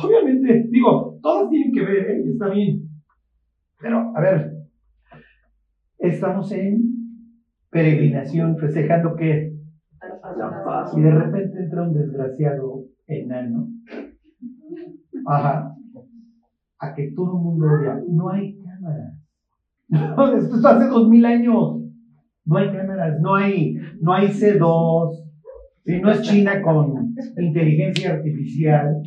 Obviamente, digo, todas tienen que ver, ¿eh? está bien. Pero, a ver, estamos en peregrinación, festejando que la paz. Y de repente entra un desgraciado enano. Ajá. A que todo el mundo odia. No hay cámaras. esto hace dos mil años. No hay cámaras, no hay, no hay C2. Si no es China con inteligencia artificial.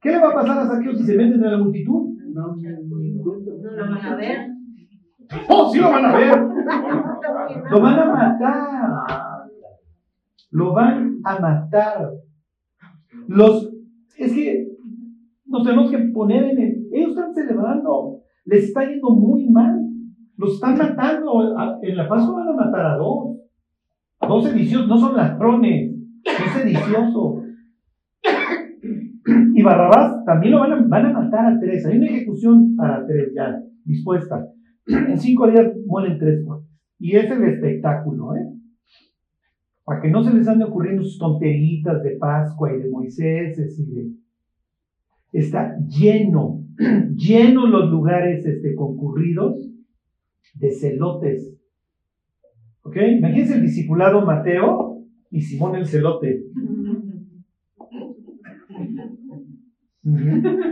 ¿Qué le va a pasar a Saqueo si se mete entre la multitud? No, no lo van a ver. ¡Oh, sí lo van a ver! Lo van a matar. Lo van a matar. Los, es que nos tenemos que poner en el. Ellos están celebrando. Les está yendo muy mal. Los están matando. En la Pascua van a matar a dos. dos sediciosos. No son ladrones. Son sediciosos. Y Barrabás también lo van a, van a matar a tres. Hay una ejecución para tres ya dispuesta. En cinco días mueren tres cuartos. Y es el espectáculo, ¿eh? Para que no se les ande ocurriendo sus tonteritas de Pascua y de Moisés y de... Está lleno, lleno los lugares este, concurridos de celotes. ¿Ok? Imagínense el discipulado Mateo y Simón el celote.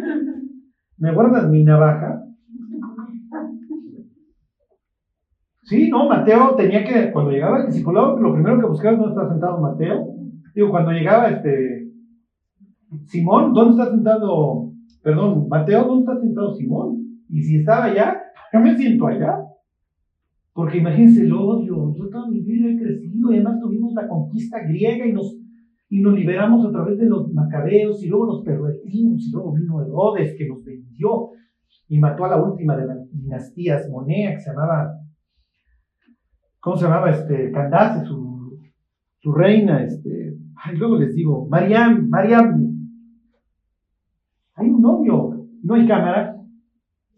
¿Me guardas mi navaja? Sí, no, Mateo tenía que, cuando llegaba el discipulado, lo primero que buscaba es dónde está sentado Mateo. Digo, cuando llegaba este Simón, ¿dónde está sentado? Perdón, Mateo, ¿dónde está sentado Simón? Y si estaba allá, yo me siento allá. Porque imagínense el odio, yo toda mi vida he crecido y además tuvimos la conquista griega y nos, y nos liberamos a través de los macabeos y luego nos pervertimos y luego vino Herodes que nos vendió y mató a la última de las dinastías Monea que se llamaba, ¿cómo se llamaba? Este, Candace, su, reina, este, ay, luego les digo, Mariam, Mariam, hay un novio, no hay cámara,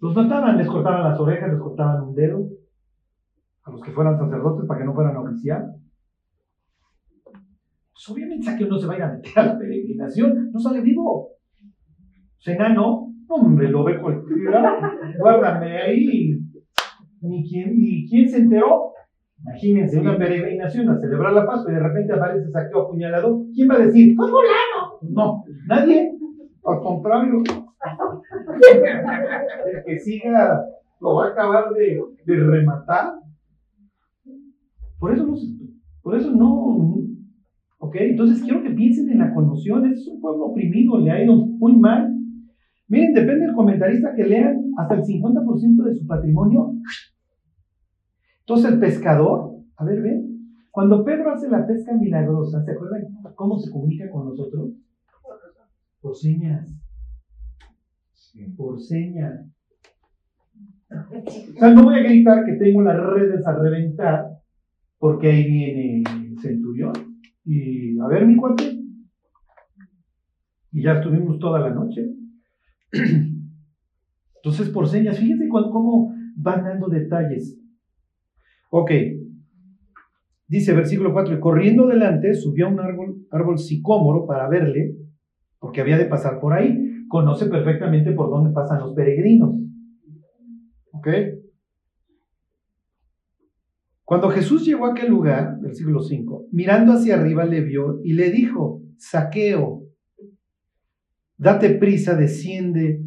los mataban, les cortaban las orejas, les cortaban un dedo, a los que fueran sacerdotes para que no fueran oficial. Pues obviamente que no se vaya a meter a la peregrinación, no sale vivo. Senano, hombre, lo ve cualquiera, guárdame ahí. ¿Y quién, ¿Y quién se enteró? Imagínense una peregrinación a celebrar la Pascua y de repente aparece saqueo apuñalado. ¿Quién va a decir? ¡Pues No, nadie. Al contrario. El que siga lo va a acabar de, de rematar. Por eso no, por eso no, ¿ok? Entonces quiero que piensen en la conmoción, es un pueblo oprimido, le ha ido muy mal. Miren, depende del comentarista que lean hasta el 50% de su patrimonio. Entonces el pescador, a ver, ven, cuando Pedro hace la pesca milagrosa, ¿se acuerdan cómo se comunica con nosotros? Por señas. Por señas. O sea, no voy a gritar que tengo las redes a reventar porque ahí viene centurión. Y a ver, mi cuate. Y ya estuvimos toda la noche. Entonces, por señas, fíjense cómo van dando detalles. Ok. Dice versículo 4, y corriendo delante subió a un árbol, árbol sicómoro para verle, porque había de pasar por ahí. Conoce perfectamente por dónde pasan los peregrinos. ¿Ok? Cuando Jesús llegó a aquel lugar, versículo 5, mirando hacia arriba le vio y le dijo, saqueo, date prisa, desciende,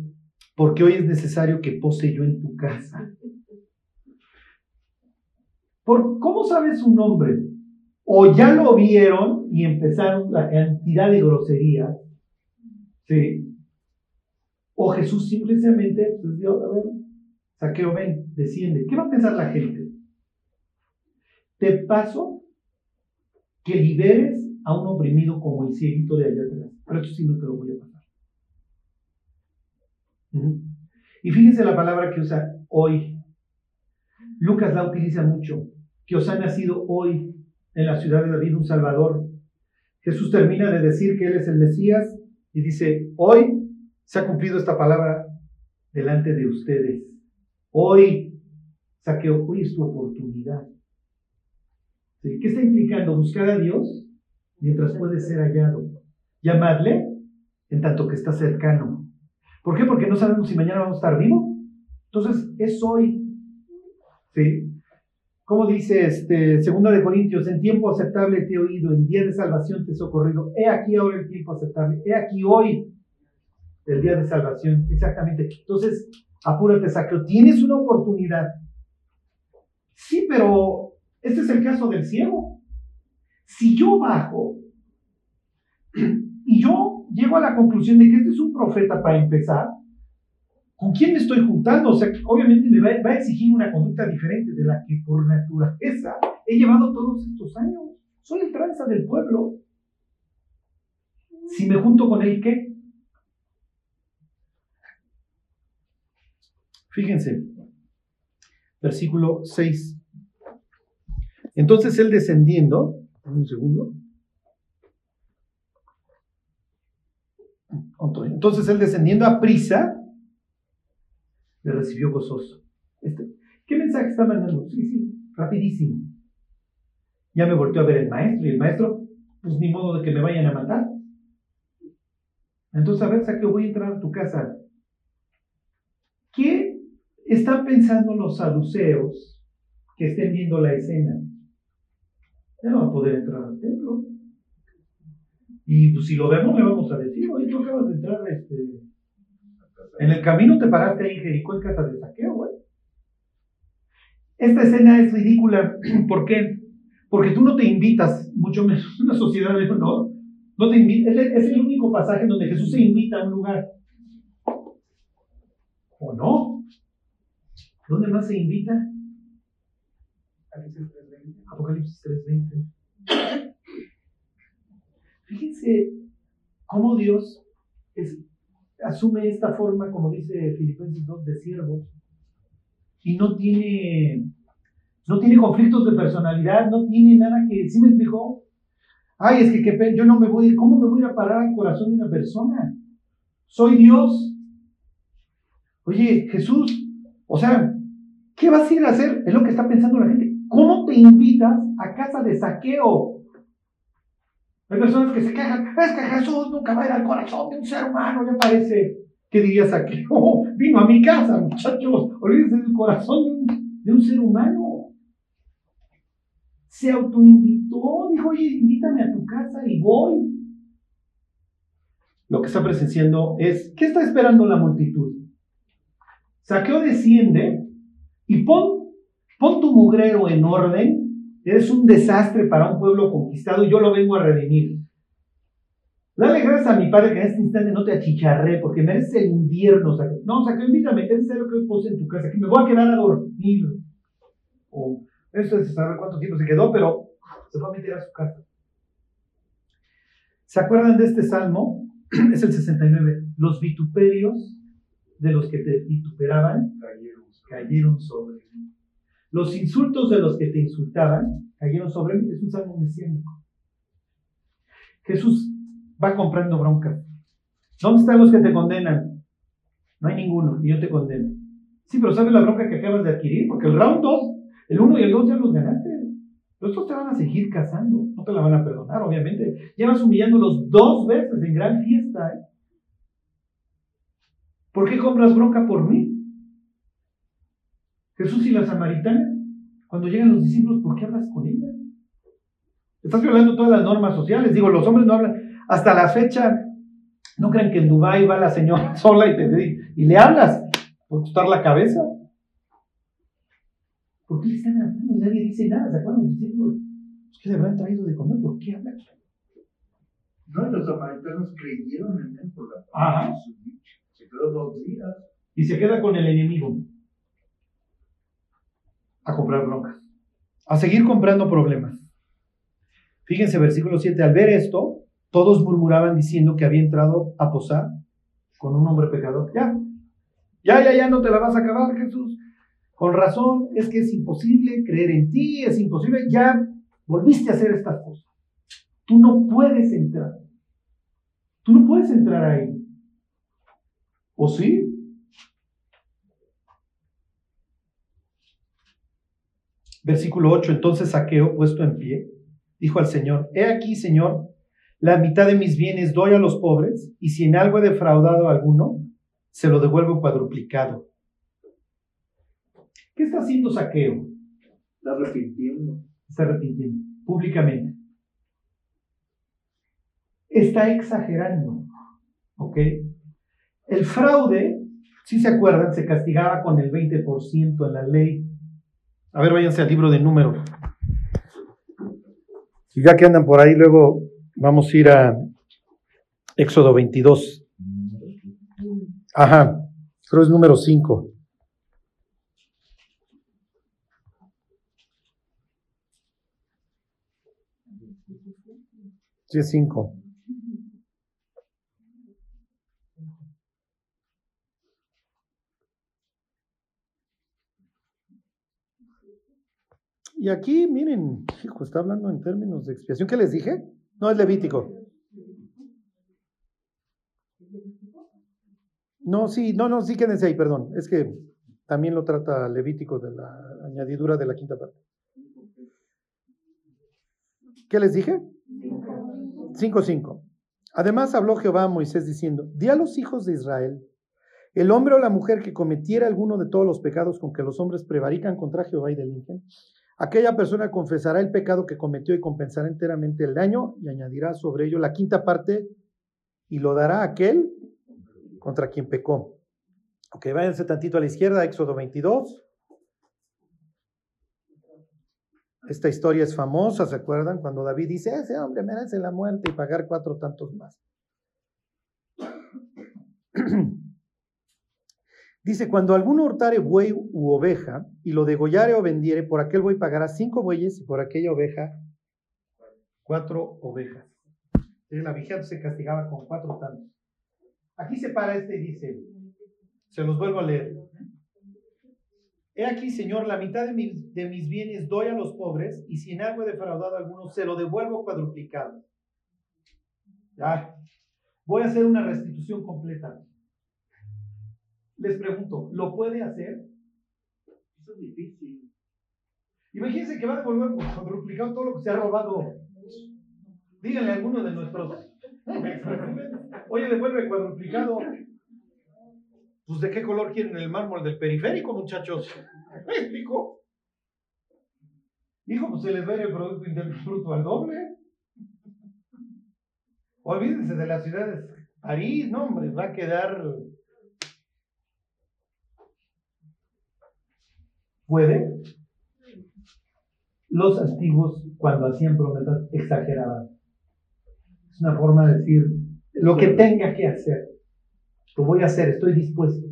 porque hoy es necesario que pose yo en tu casa. ¿Por, ¿Cómo sabe su nombre? O ya lo vieron y empezaron la cantidad de groserías, ¿sí? O Jesús simplemente pues, a ver, saqueo, ven, desciende. ¿Qué va a pensar la gente? Te paso que liberes a un oprimido como el cieguito de allá atrás. Pero esto sí no te lo voy a pasar. Y fíjense la palabra que usa hoy. Lucas la utiliza mucho. Que os ha nacido hoy en la ciudad de David un Salvador. Jesús termina de decir que Él es el Mesías y dice, hoy se ha cumplido esta palabra delante de ustedes. Hoy, saqueo, hoy es tu oportunidad. ¿Qué está implicando? Buscar a Dios mientras puede ser hallado. Llamadle en tanto que está cercano. ¿Por qué? Porque no sabemos si mañana vamos a estar vivos. Entonces, es hoy. ¿Sí? Como dice este, Segunda de Corintios, en tiempo aceptable te he oído, en día de salvación te he socorrido. He aquí ahora el tiempo aceptable. He aquí hoy el día de salvación. Exactamente. Entonces, apúrate, Saqueo. Tienes una oportunidad. Sí, pero este es el caso del ciego. Si yo bajo y yo llego a la conclusión de que este es un profeta para empezar, ¿con quién me estoy juntando? O sea, obviamente me va, a exigir una conducta diferente de la que por naturaleza he llevado todos estos años. Soy el tranza del pueblo. Si me junto con él, ¿qué? Fíjense, versículo 6. Entonces él descendiendo, un segundo. Entonces él descendiendo a prisa, le recibió gozoso. Este, ¿Qué mensaje está mandando? Sí, sí, rapidísimo. Ya me volteó a ver el maestro y el maestro, pues ni modo de que me vayan a matar. Entonces, a ver, que voy a entrar a tu casa. ¿Qué están pensando los saduceos que estén viendo la escena? ya no va a poder entrar al templo. Y pues si lo vemos, le vamos a decir, oye, tú acabas de entrar, este, en el camino te paraste ahí en Jericó en casa de saqueo, güey. Esta escena es ridícula. ¿Por qué? Porque tú no te invitas, mucho menos una sociedad de honor. No te invita, es el único pasaje donde Jesús se invita a un lugar. ¿O no? ¿Dónde más se invita? Apocalipsis 3.20. Fíjense cómo Dios asume esta forma, como dice Filipenses 2, de siervo, y no tiene, no tiene conflictos de personalidad, no tiene nada que, ¿sí me explicó? Ay, es que, yo no me voy, ¿cómo me voy a parar al corazón de una persona? Soy Dios. Oye, Jesús, o sea, ¿qué vas a ir a hacer? Es lo que está pensando la gente. ¿Cómo te invitas a casa de saqueo? Hay personas que se quejan, es que Jesús nunca va a ir al corazón de un ser humano, ya parece. ¿Qué dirías aquí? Oh, vino a mi casa, muchachos, olvídense del corazón de un, ser humano. Se autoinvitó, dijo, oye, invítame a tu casa y voy. Lo que está presenciando es, ¿qué está esperando la multitud? Saqueo desciende y pon, pon tu mugrero en orden Eres un desastre para un pueblo conquistado y yo lo vengo a redimir. Dale gracias a mi padre que en este instante no te achicharré porque mereces el invierno. no, o sea, que invítame, es lo que puse en tu casa, que me voy a quedar a dormir. O eso es saber cuánto tiempo se quedó, pero se fue a meter a su casa. ¿Se acuerdan de este salmo? Es el 69. Los vituperios de los que te vituperaban cayeron sobre mí. Los insultos de los que te insultaban cayeron sobre mí. Es un salmo mesiánico. Jesús va comprando bronca. ¿Dónde están los que te condenan? No hay ninguno, ni yo te condeno. Sí, pero ¿sabes la bronca que acabas de adquirir? Porque el round 2, el 1 y el 2 ya los ganaste. Los otros te van a seguir casando, no te la van a perdonar, obviamente. Llevas humillándolos dos veces en gran fiesta. ¿eh? ¿Por qué compras bronca por mí? Jesús y la samaritana, cuando llegan los discípulos, ¿por qué hablas con ella? Estás violando todas las normas sociales. Digo, los hombres no hablan. Hasta la fecha, no creen que en Dubái va la señora sola y, te, y le hablas por costar la cabeza. ¿Por qué le están hablando y nadie dice nada? ¿Se acuerdan los discípulos? ¿Qué le habrán traído de comer? ¿Por qué hablan? No, los samaritanos creyeron en él por la Ajá. Se quedó dos días. Y se queda con el enemigo a comprar broncas, a seguir comprando problemas. Fíjense, versículo 7, al ver esto, todos murmuraban diciendo que había entrado a posar con un hombre pecador. Ya, ya, ya, ya no te la vas a acabar, Jesús. Con razón, es que es imposible creer en ti, es imposible, ya volviste a hacer estas cosas. Tú no puedes entrar. Tú no puedes entrar ahí. ¿O sí? Versículo 8, entonces Saqueo, puesto en pie, dijo al Señor, he aquí, Señor, la mitad de mis bienes doy a los pobres, y si en algo he defraudado a alguno, se lo devuelvo cuadruplicado. ¿Qué está haciendo Saqueo? Está arrepintiendo. Está arrepintiendo, públicamente. Está exagerando, ¿ok? El fraude, si se acuerdan, se castigaba con el 20% en la ley a ver, váyanse al libro de números. Y ya que andan por ahí, luego vamos a ir a Éxodo 22. Ajá, creo es número 5. Sí, es 5. Y aquí, miren, está hablando en términos de expiación. ¿Qué les dije? No, es Levítico. No, sí, no, no, sí quédense ahí, perdón. Es que también lo trata Levítico de la añadidura de la quinta parte. ¿Qué les dije? 5.5. Además habló Jehová a Moisés diciendo, di a los hijos de Israel, el hombre o la mujer que cometiera alguno de todos los pecados con que los hombres prevarican contra Jehová y delinquen, Aquella persona confesará el pecado que cometió y compensará enteramente el daño y añadirá sobre ello la quinta parte y lo dará a aquel contra quien pecó. Ok, váyanse tantito a la izquierda, Éxodo 22. Esta historia es famosa, ¿se acuerdan? Cuando David dice, ese hombre merece la muerte y pagar cuatro tantos más. Dice, cuando alguno hurtare buey u oveja y lo degollare o vendiere, por aquel buey pagará cinco bueyes y por aquella oveja cuatro ovejas. La vigía se castigaba con cuatro tantos. Aquí se para este y dice, se los vuelvo a leer. He aquí, Señor, la mitad de mis, bienes doy a los pobres y si en algo he defraudado a alguno, se lo devuelvo cuadruplicado. Voy a hacer una restitución completa. Les pregunto, ¿lo puede hacer? Eso es difícil. Imagínense que va a devolver cuadruplicado todo lo que se ha robado. Díganle a alguno de nuestros Oye, devuelve cuadruplicado. Pues, ¿de qué color quieren el mármol del periférico, muchachos? ¿Me explico? Hijo, pues se les va el Producto Interno Bruto al doble. Olvídense de las ciudades. París, no, hombre, va a quedar. ¿Puede? Los antiguos, cuando hacían promesas, exageraban. Es una forma de decir, lo que tenga que hacer, lo voy a hacer, estoy dispuesto.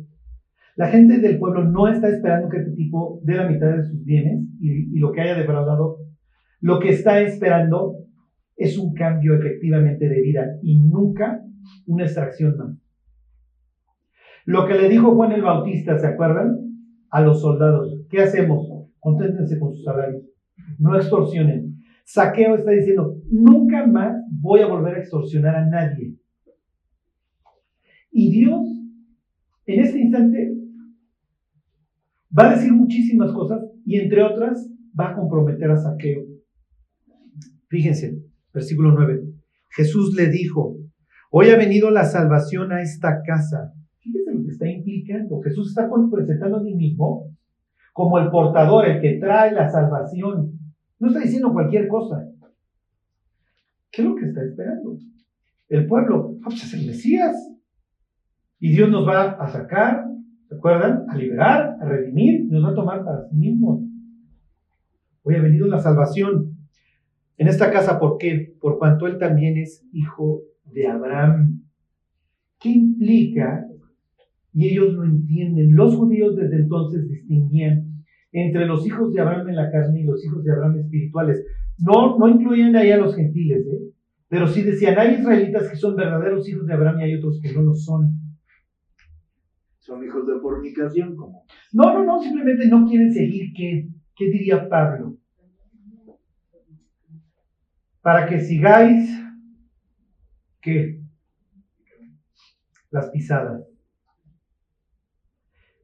La gente del pueblo no está esperando que este tipo dé la mitad de sus bienes y, y lo que haya defraudado. Lo que está esperando es un cambio efectivamente de vida y nunca una extracción más. Lo que le dijo Juan el Bautista, ¿se acuerdan? A los soldados, ¿qué hacemos? Conténtense con sus salarios, no extorsionen. Saqueo está diciendo, nunca más voy a volver a extorsionar a nadie. Y Dios, en este instante, va a decir muchísimas cosas y entre otras va a comprometer a Saqueo. Fíjense, versículo 9. Jesús le dijo, hoy ha venido la salvación a esta casa. Fíjense lo que está implicando. Jesús está presentando a sí mismo como el portador, el que trae la salvación. No está diciendo cualquier cosa. ¿Qué es lo que está esperando? El pueblo, ah, pues es el Mesías. Y Dios nos va a sacar, ¿se acuerdan? A liberar, a redimir, nos va a tomar para sí mismo. Hoy ha venido la salvación en esta casa, ¿por qué? Por cuanto él también es hijo de Abraham. ¿Qué implica? Y ellos lo entienden. Los judíos desde entonces distinguían entre los hijos de Abraham en la carne y los hijos de Abraham espirituales. No, no incluían ahí a los gentiles, ¿eh? pero sí decían, hay israelitas que son verdaderos hijos de Abraham y hay otros que no lo son. Son hijos de fornicación, como. No, no, no, simplemente no quieren seguir qué, qué diría Pablo. Para que sigáis, ¿qué? Las pisadas.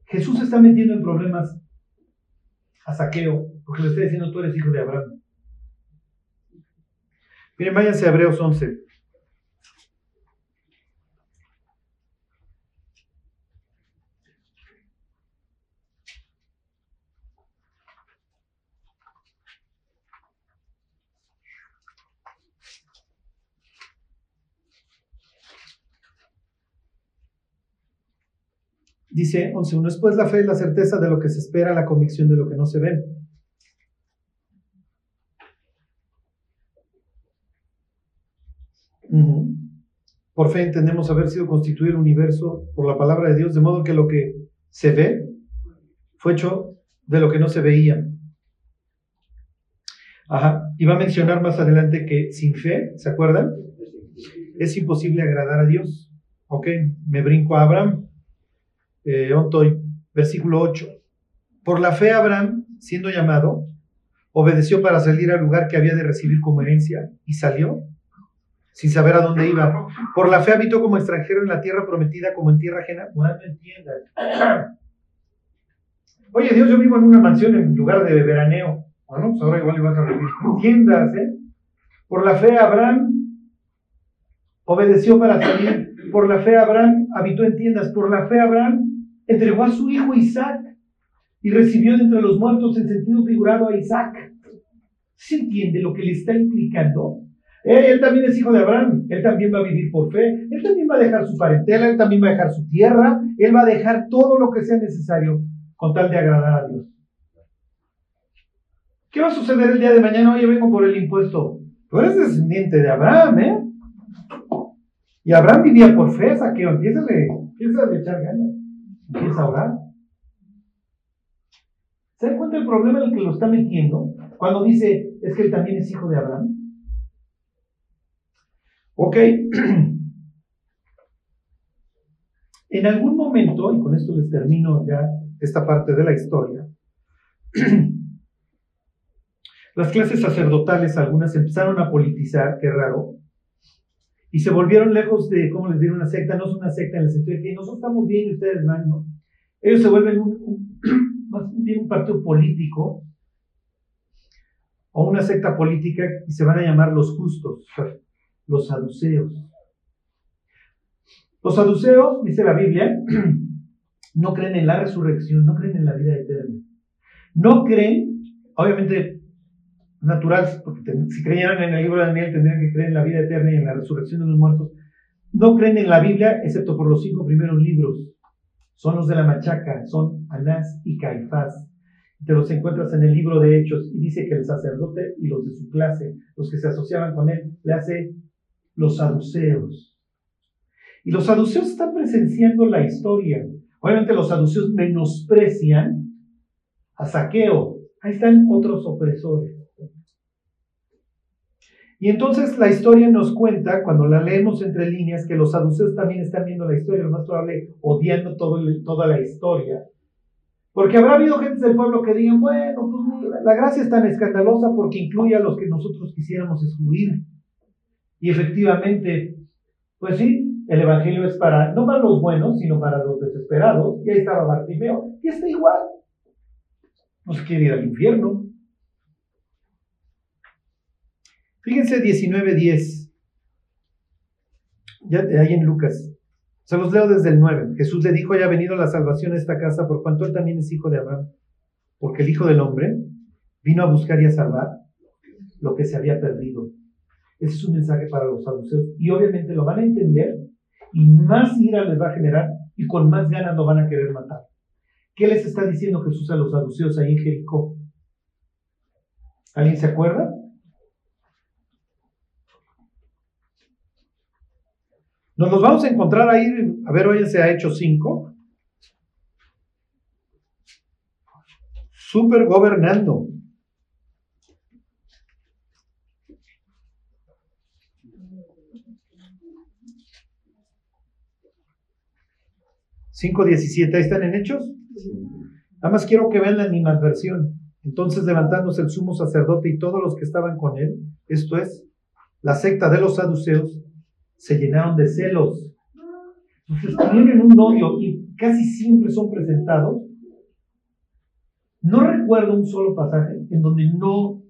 Jesús está metiendo en problemas a Saqueo, porque le está diciendo, tú eres hijo de Abraham. Miren, váyanse a Hebreos 11. Dice 11.1, es pues la fe y la certeza de lo que se espera, la convicción de lo que no se ve. Por fe entendemos haber sido constituido el universo por la palabra de Dios, de modo que lo que se ve fue hecho de lo que no se veía. Ajá. Y va a mencionar más adelante que sin fe, ¿se acuerdan? Es imposible agradar a Dios. Ok, me brinco a Abraham eh, versículo 8. Por la fe Abraham, siendo llamado, obedeció para salir al lugar que había de recibir como herencia y salió sin saber a dónde iba. Por la fe habitó como extranjero en la tierra prometida como en tierra ajena. No Oye, Dios, yo vivo en una mansión en lugar de veraneo. Bueno, pues ahora igual vas a vivir tiendas, ¿eh? Por la fe Abraham obedeció para salir. Por la fe Abraham habitó en tiendas. Por la fe Abraham entregó a su hijo Isaac y recibió de entre los muertos en sentido figurado a Isaac. ¿Se entiende lo que le está implicando? Eh, él también es hijo de Abraham, él también va a vivir por fe, él también va a dejar su parentela, él también va a dejar su tierra, él va a dejar todo lo que sea necesario con tal de agradar a Dios. ¿Qué va a suceder el día de mañana? Oye, vengo por el impuesto. Tú eres descendiente de Abraham, ¿eh? Y Abraham vivía por fe, saqueo, empieza a echar ganas empieza a orar. ¿Se dan cuenta del problema en el que lo está metiendo? Cuando dice, es que él también es hijo de Abraham. Ok. En algún momento, y con esto les termino ya esta parte de la historia, las clases sacerdotales, algunas empezaron a politizar, qué raro, y se volvieron lejos de, ¿cómo les diré? Una secta, no es una secta en el sentido de que nosotros estamos bien y ustedes van, ¿no? Ellos se vuelven un, más bien un partido político o una secta política y se van a llamar los justos, los saduceos. Los saduceos, dice la Biblia, no creen en la resurrección, no creen en la vida eterna. No creen, obviamente natural, porque si creyeran en el libro de Daniel tendrían que creer en la vida eterna y en la resurrección de los muertos. No creen en la Biblia, excepto por los cinco primeros libros. Son los de la machaca, son Anás y Caifás. Te los encuentras en el libro de Hechos y dice que el sacerdote y los de su clase, los que se asociaban con él, le hace los saduceos. Y los saduceos están presenciando la historia. Obviamente los saduceos menosprecian a Saqueo. Ahí están otros opresores. Y entonces la historia nos cuenta, cuando la leemos entre líneas, que los saduceos también están viendo la historia, lo más probable odiando todo, toda la historia. Porque habrá habido gente del pueblo que digan, bueno, pues la gracia es tan escandalosa porque incluye a los que nosotros quisiéramos excluir. Y efectivamente, pues sí, el Evangelio es para, no para los buenos, sino para los desesperados. Y ahí estaba Bartimeo, y está igual. No se quiere ir al infierno. Fíjense 19.10. Ya ahí en Lucas. Se los leo desde el 9. Jesús le dijo, haya venido la salvación a esta casa por cuanto él también es hijo de Abraham. Porque el Hijo del Hombre vino a buscar y a salvar lo que se había perdido. Ese es un mensaje para los saduceos. Y obviamente lo van a entender y más ira les va a generar y con más ganas lo van a querer matar. ¿Qué les está diciendo Jesús a los saduceos ahí en Jericó? ¿Alguien se acuerda? Nos los vamos a encontrar ahí, a ver, hoy se ha hecho cinco. Super gobernando. Cinco diecisiete, ¿ahí están en hechos? Nada más quiero que vean la animadversión. Entonces levantándose el sumo sacerdote y todos los que estaban con él, esto es, la secta de los saduceos, se llenaron de celos. Entonces tienen un odio y casi siempre son presentados. No recuerdo un solo pasaje en donde no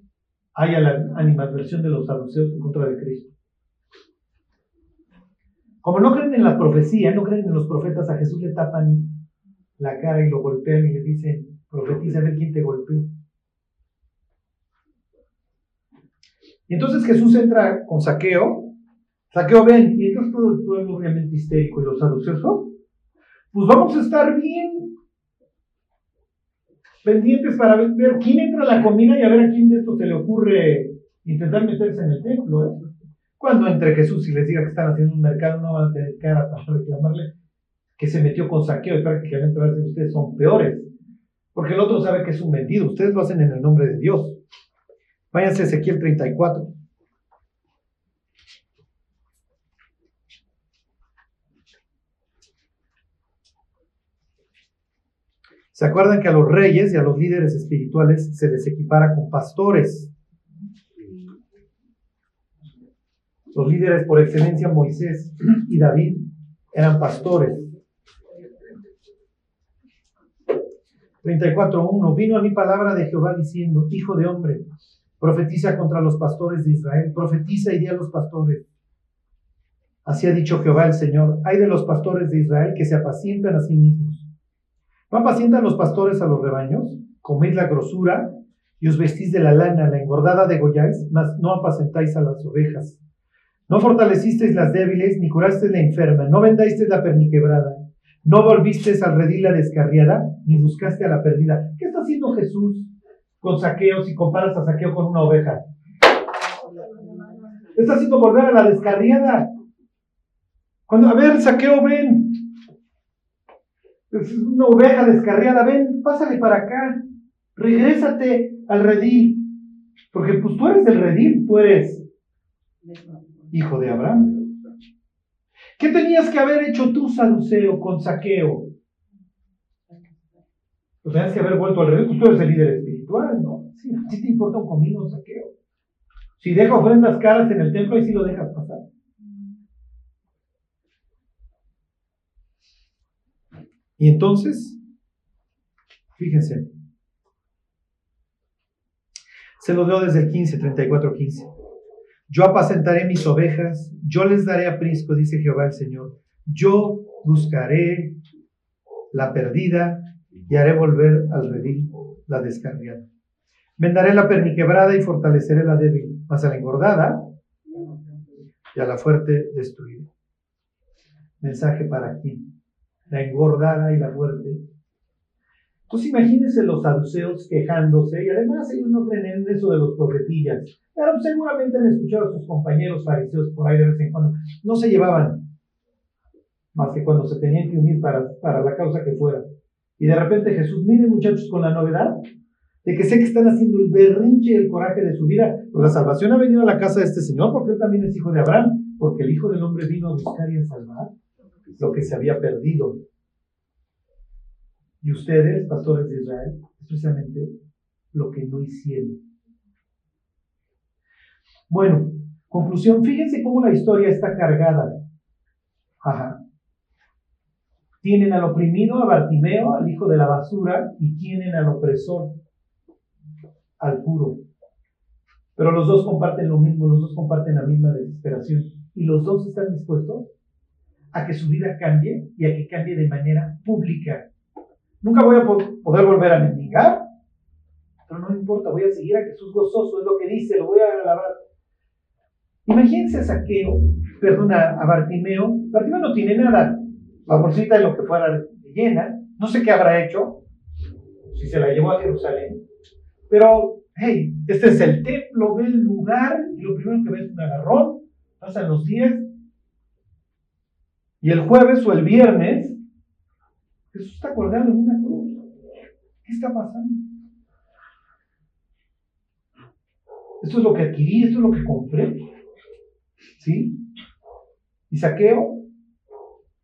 haya la animadversión de los saduceos en contra de Cristo. Como no creen en la profecía, no creen en los profetas, a Jesús le tapan la cara y lo golpean y le dicen, profetiza a ver quién te golpeó. Y entonces Jesús entra con saqueo Saqueo ven, y entonces todo el pueblo obviamente histérico y los saduceos, pues vamos a estar bien pendientes para ver, quién entra a la comida y a ver a quién de esto se le ocurre intentar meterse en el templo. ¿eh? Cuando entre Jesús y les diga que están haciendo un mercado, no van a tener cara para reclamarle que se metió con saqueo y prácticamente va a decir ustedes son peores. Porque el otro sabe que es un mentido. Ustedes lo hacen en el nombre de Dios. Váyanse a Ezequiel 34. ¿Se acuerdan que a los reyes y a los líderes espirituales se les equipara con pastores? Los líderes por excelencia, Moisés y David, eran pastores. 34.1. Vino a mi palabra de Jehová diciendo, Hijo de hombre, profetiza contra los pastores de Israel, profetiza y di a los pastores. Así ha dicho Jehová el Señor, hay de los pastores de Israel que se apacientan a sí mismos ¿No apacientan los pastores a los rebaños? Comed la grosura y os vestís de la lana, la engordada de degolláis, mas no apacentáis a las ovejas. No fortalecisteis las débiles, ni curasteis la enferma, no vendasteis la perniquebrada, no volvisteis al redil la descarriada, ni buscaste a la perdida. ¿Qué está haciendo Jesús con saqueo si comparas a saqueo con una oveja? Está haciendo volver a la descarriada. Cuando, a ver, saqueo, ven, es una oveja descarriada, ven, pásale para acá, regrésate al redil, porque pues tú eres el redil, tú eres hijo de Abraham. ¿Qué tenías que haber hecho tú, Saduceo, con saqueo? Pues tenías que haber vuelto al revés, pues tú eres el líder espiritual, ¿no? Sí, sí te importa un comino saqueo. Si deja ofrendas caras en el templo, y sí lo dejas pasar. Y entonces, fíjense, se lo dio desde el 15, 34, 15. Yo apacentaré mis ovejas, yo les daré aprisco, dice Jehová el Señor. Yo buscaré la perdida y haré volver al redil la descarriada. Vendaré la perniquebrada y fortaleceré la débil, mas a la engordada y a la fuerte destruiré. Mensaje para quién? La engordada y la fuerte. Entonces imagínense los saduceos quejándose y además ellos no creen en eso de los profetillas. Pero seguramente han escuchado a sus compañeros fariseos por ahí de vez en cuando. No se llevaban, más que cuando se tenían que unir para, para la causa que fuera. Y de repente Jesús, miren muchachos, con la novedad de que sé que están haciendo el berrinche y el coraje de su vida. Pues la salvación ha venido a la casa de este Señor porque él también es hijo de Abraham, porque el Hijo del Hombre vino a buscar y a salvar lo que se había perdido. Y ustedes, pastores de Israel, especialmente lo que no hicieron. Bueno, conclusión, fíjense cómo la historia está cargada. Ajá. Tienen al oprimido, a Bartimeo, al hijo de la basura, y tienen al opresor, al puro. Pero los dos comparten lo mismo, los dos comparten la misma desesperación. Y los dos están dispuestos a que su vida cambie y a que cambie de manera pública. Nunca voy a poder volver a mendigar, pero no importa, voy a seguir a Jesús gozoso, es lo que dice, lo voy a alabar. Imagínense a Saqueo, perdona, a Bartimeo. Bartimeo no tiene nada. La bolsita de lo que fuera llena. No sé qué habrá hecho, si se la llevó a Jerusalén. Pero, hey, este es el templo, ve el lugar, y lo primero que ve es un agarrón. Pasan los días. Y el jueves o el viernes, Jesús está colgado en una cruz. ¿Qué está pasando? Esto es lo que adquirí, esto es lo que compré. ¿Sí? Y saqueo,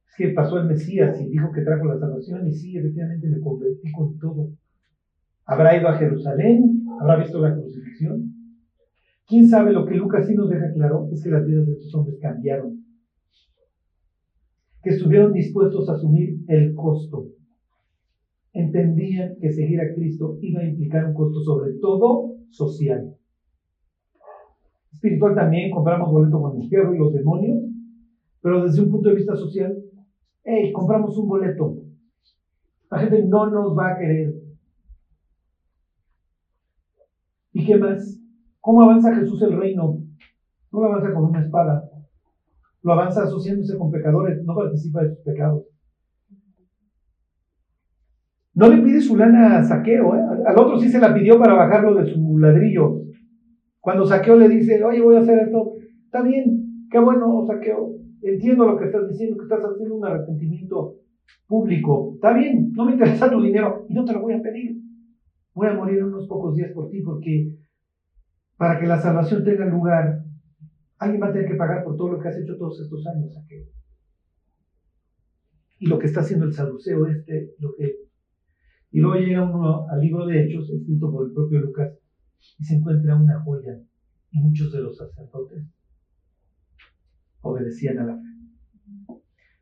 es que pasó el Mesías y dijo que trajo la salvación y sí, efectivamente le convertí con todo. ¿Habrá ido a Jerusalén? ¿Habrá visto la crucifixión? ¿Quién sabe lo que Lucas sí nos deja claro? Es que las vidas de estos hombres cambiaron. Que estuvieron dispuestos a asumir el costo. Entendían que seguir a Cristo iba a implicar un costo sobre todo social espiritual también, compramos boleto con el fierro y los demonios, pero desde un punto de vista social, hey, compramos un boleto. La gente no nos va a querer. ¿Y qué más? ¿Cómo avanza Jesús el reino? No lo avanza con una espada. Lo avanza asociándose con pecadores, no participa de sus pecados. No le pide su lana a saqueo, ¿eh? al otro sí se la pidió para bajarlo de su ladrillo. Cuando Saqueo le dice, oye, voy a hacer esto, está bien, qué bueno, Saqueo, entiendo lo que estás diciendo, que estás haciendo un arrepentimiento público, está bien, no me interesa tu dinero y no te lo voy a pedir. Voy a morir unos pocos días por ti porque para que la salvación tenga lugar, alguien va a tener que pagar por todo lo que has hecho todos estos años, Saqueo. Y lo que está haciendo el saduceo este, lo que... Y luego llega uno al libro de Hechos, escrito por el propio Lucas, y se encuentra una joya. Y muchos de los sacerdotes obedecían a la fe.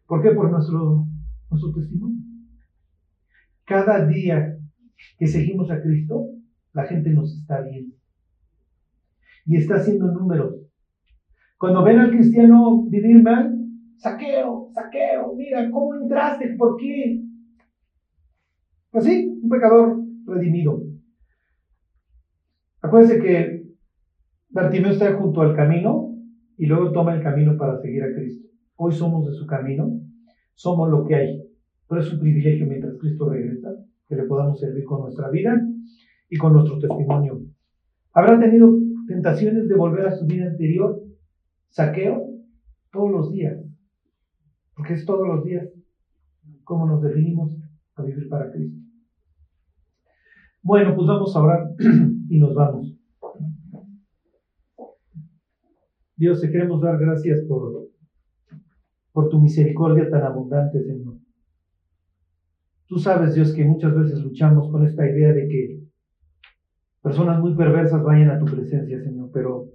¿Por qué? Por nuestro, nuestro testimonio. Cada día que seguimos a Cristo, la gente nos está viendo. Y está haciendo números. Cuando ven al cristiano vivir mal, saqueo, saqueo, mira, ¿cómo entraste? ¿Por qué? Pues sí, un pecador redimido. Acuérdense que Bartimeo está junto al camino y luego toma el camino para seguir a Cristo. Hoy somos de su camino, somos lo que hay. Pero es un privilegio mientras Cristo regresa que le podamos servir con nuestra vida y con nuestro testimonio. ¿Habrá tenido tentaciones de volver a su vida anterior? Saqueo todos los días, porque es todos los días como nos definimos a vivir para Cristo. Bueno, pues vamos a orar y nos vamos. Dios, te queremos dar gracias por, por tu misericordia tan abundante, Señor. Tú sabes, Dios, que muchas veces luchamos con esta idea de que personas muy perversas vayan a tu presencia, Señor, pero,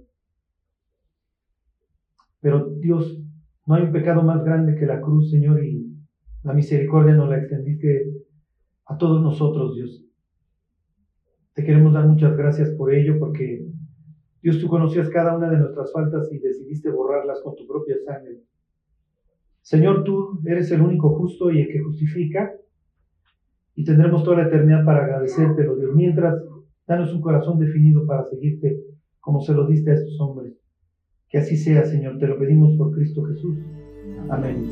pero Dios, no hay un pecado más grande que la cruz, Señor, y la misericordia nos la extendiste a todos nosotros, Dios. Te queremos dar muchas gracias por ello, porque Dios, tú conocías cada una de nuestras faltas y decidiste borrarlas con tu propia sangre. Señor, tú eres el único justo y el que justifica, y tendremos toda la eternidad para agradecértelo, Dios. Mientras, danos un corazón definido para seguirte como se lo diste a estos hombres. Que así sea, Señor, te lo pedimos por Cristo Jesús. Amén.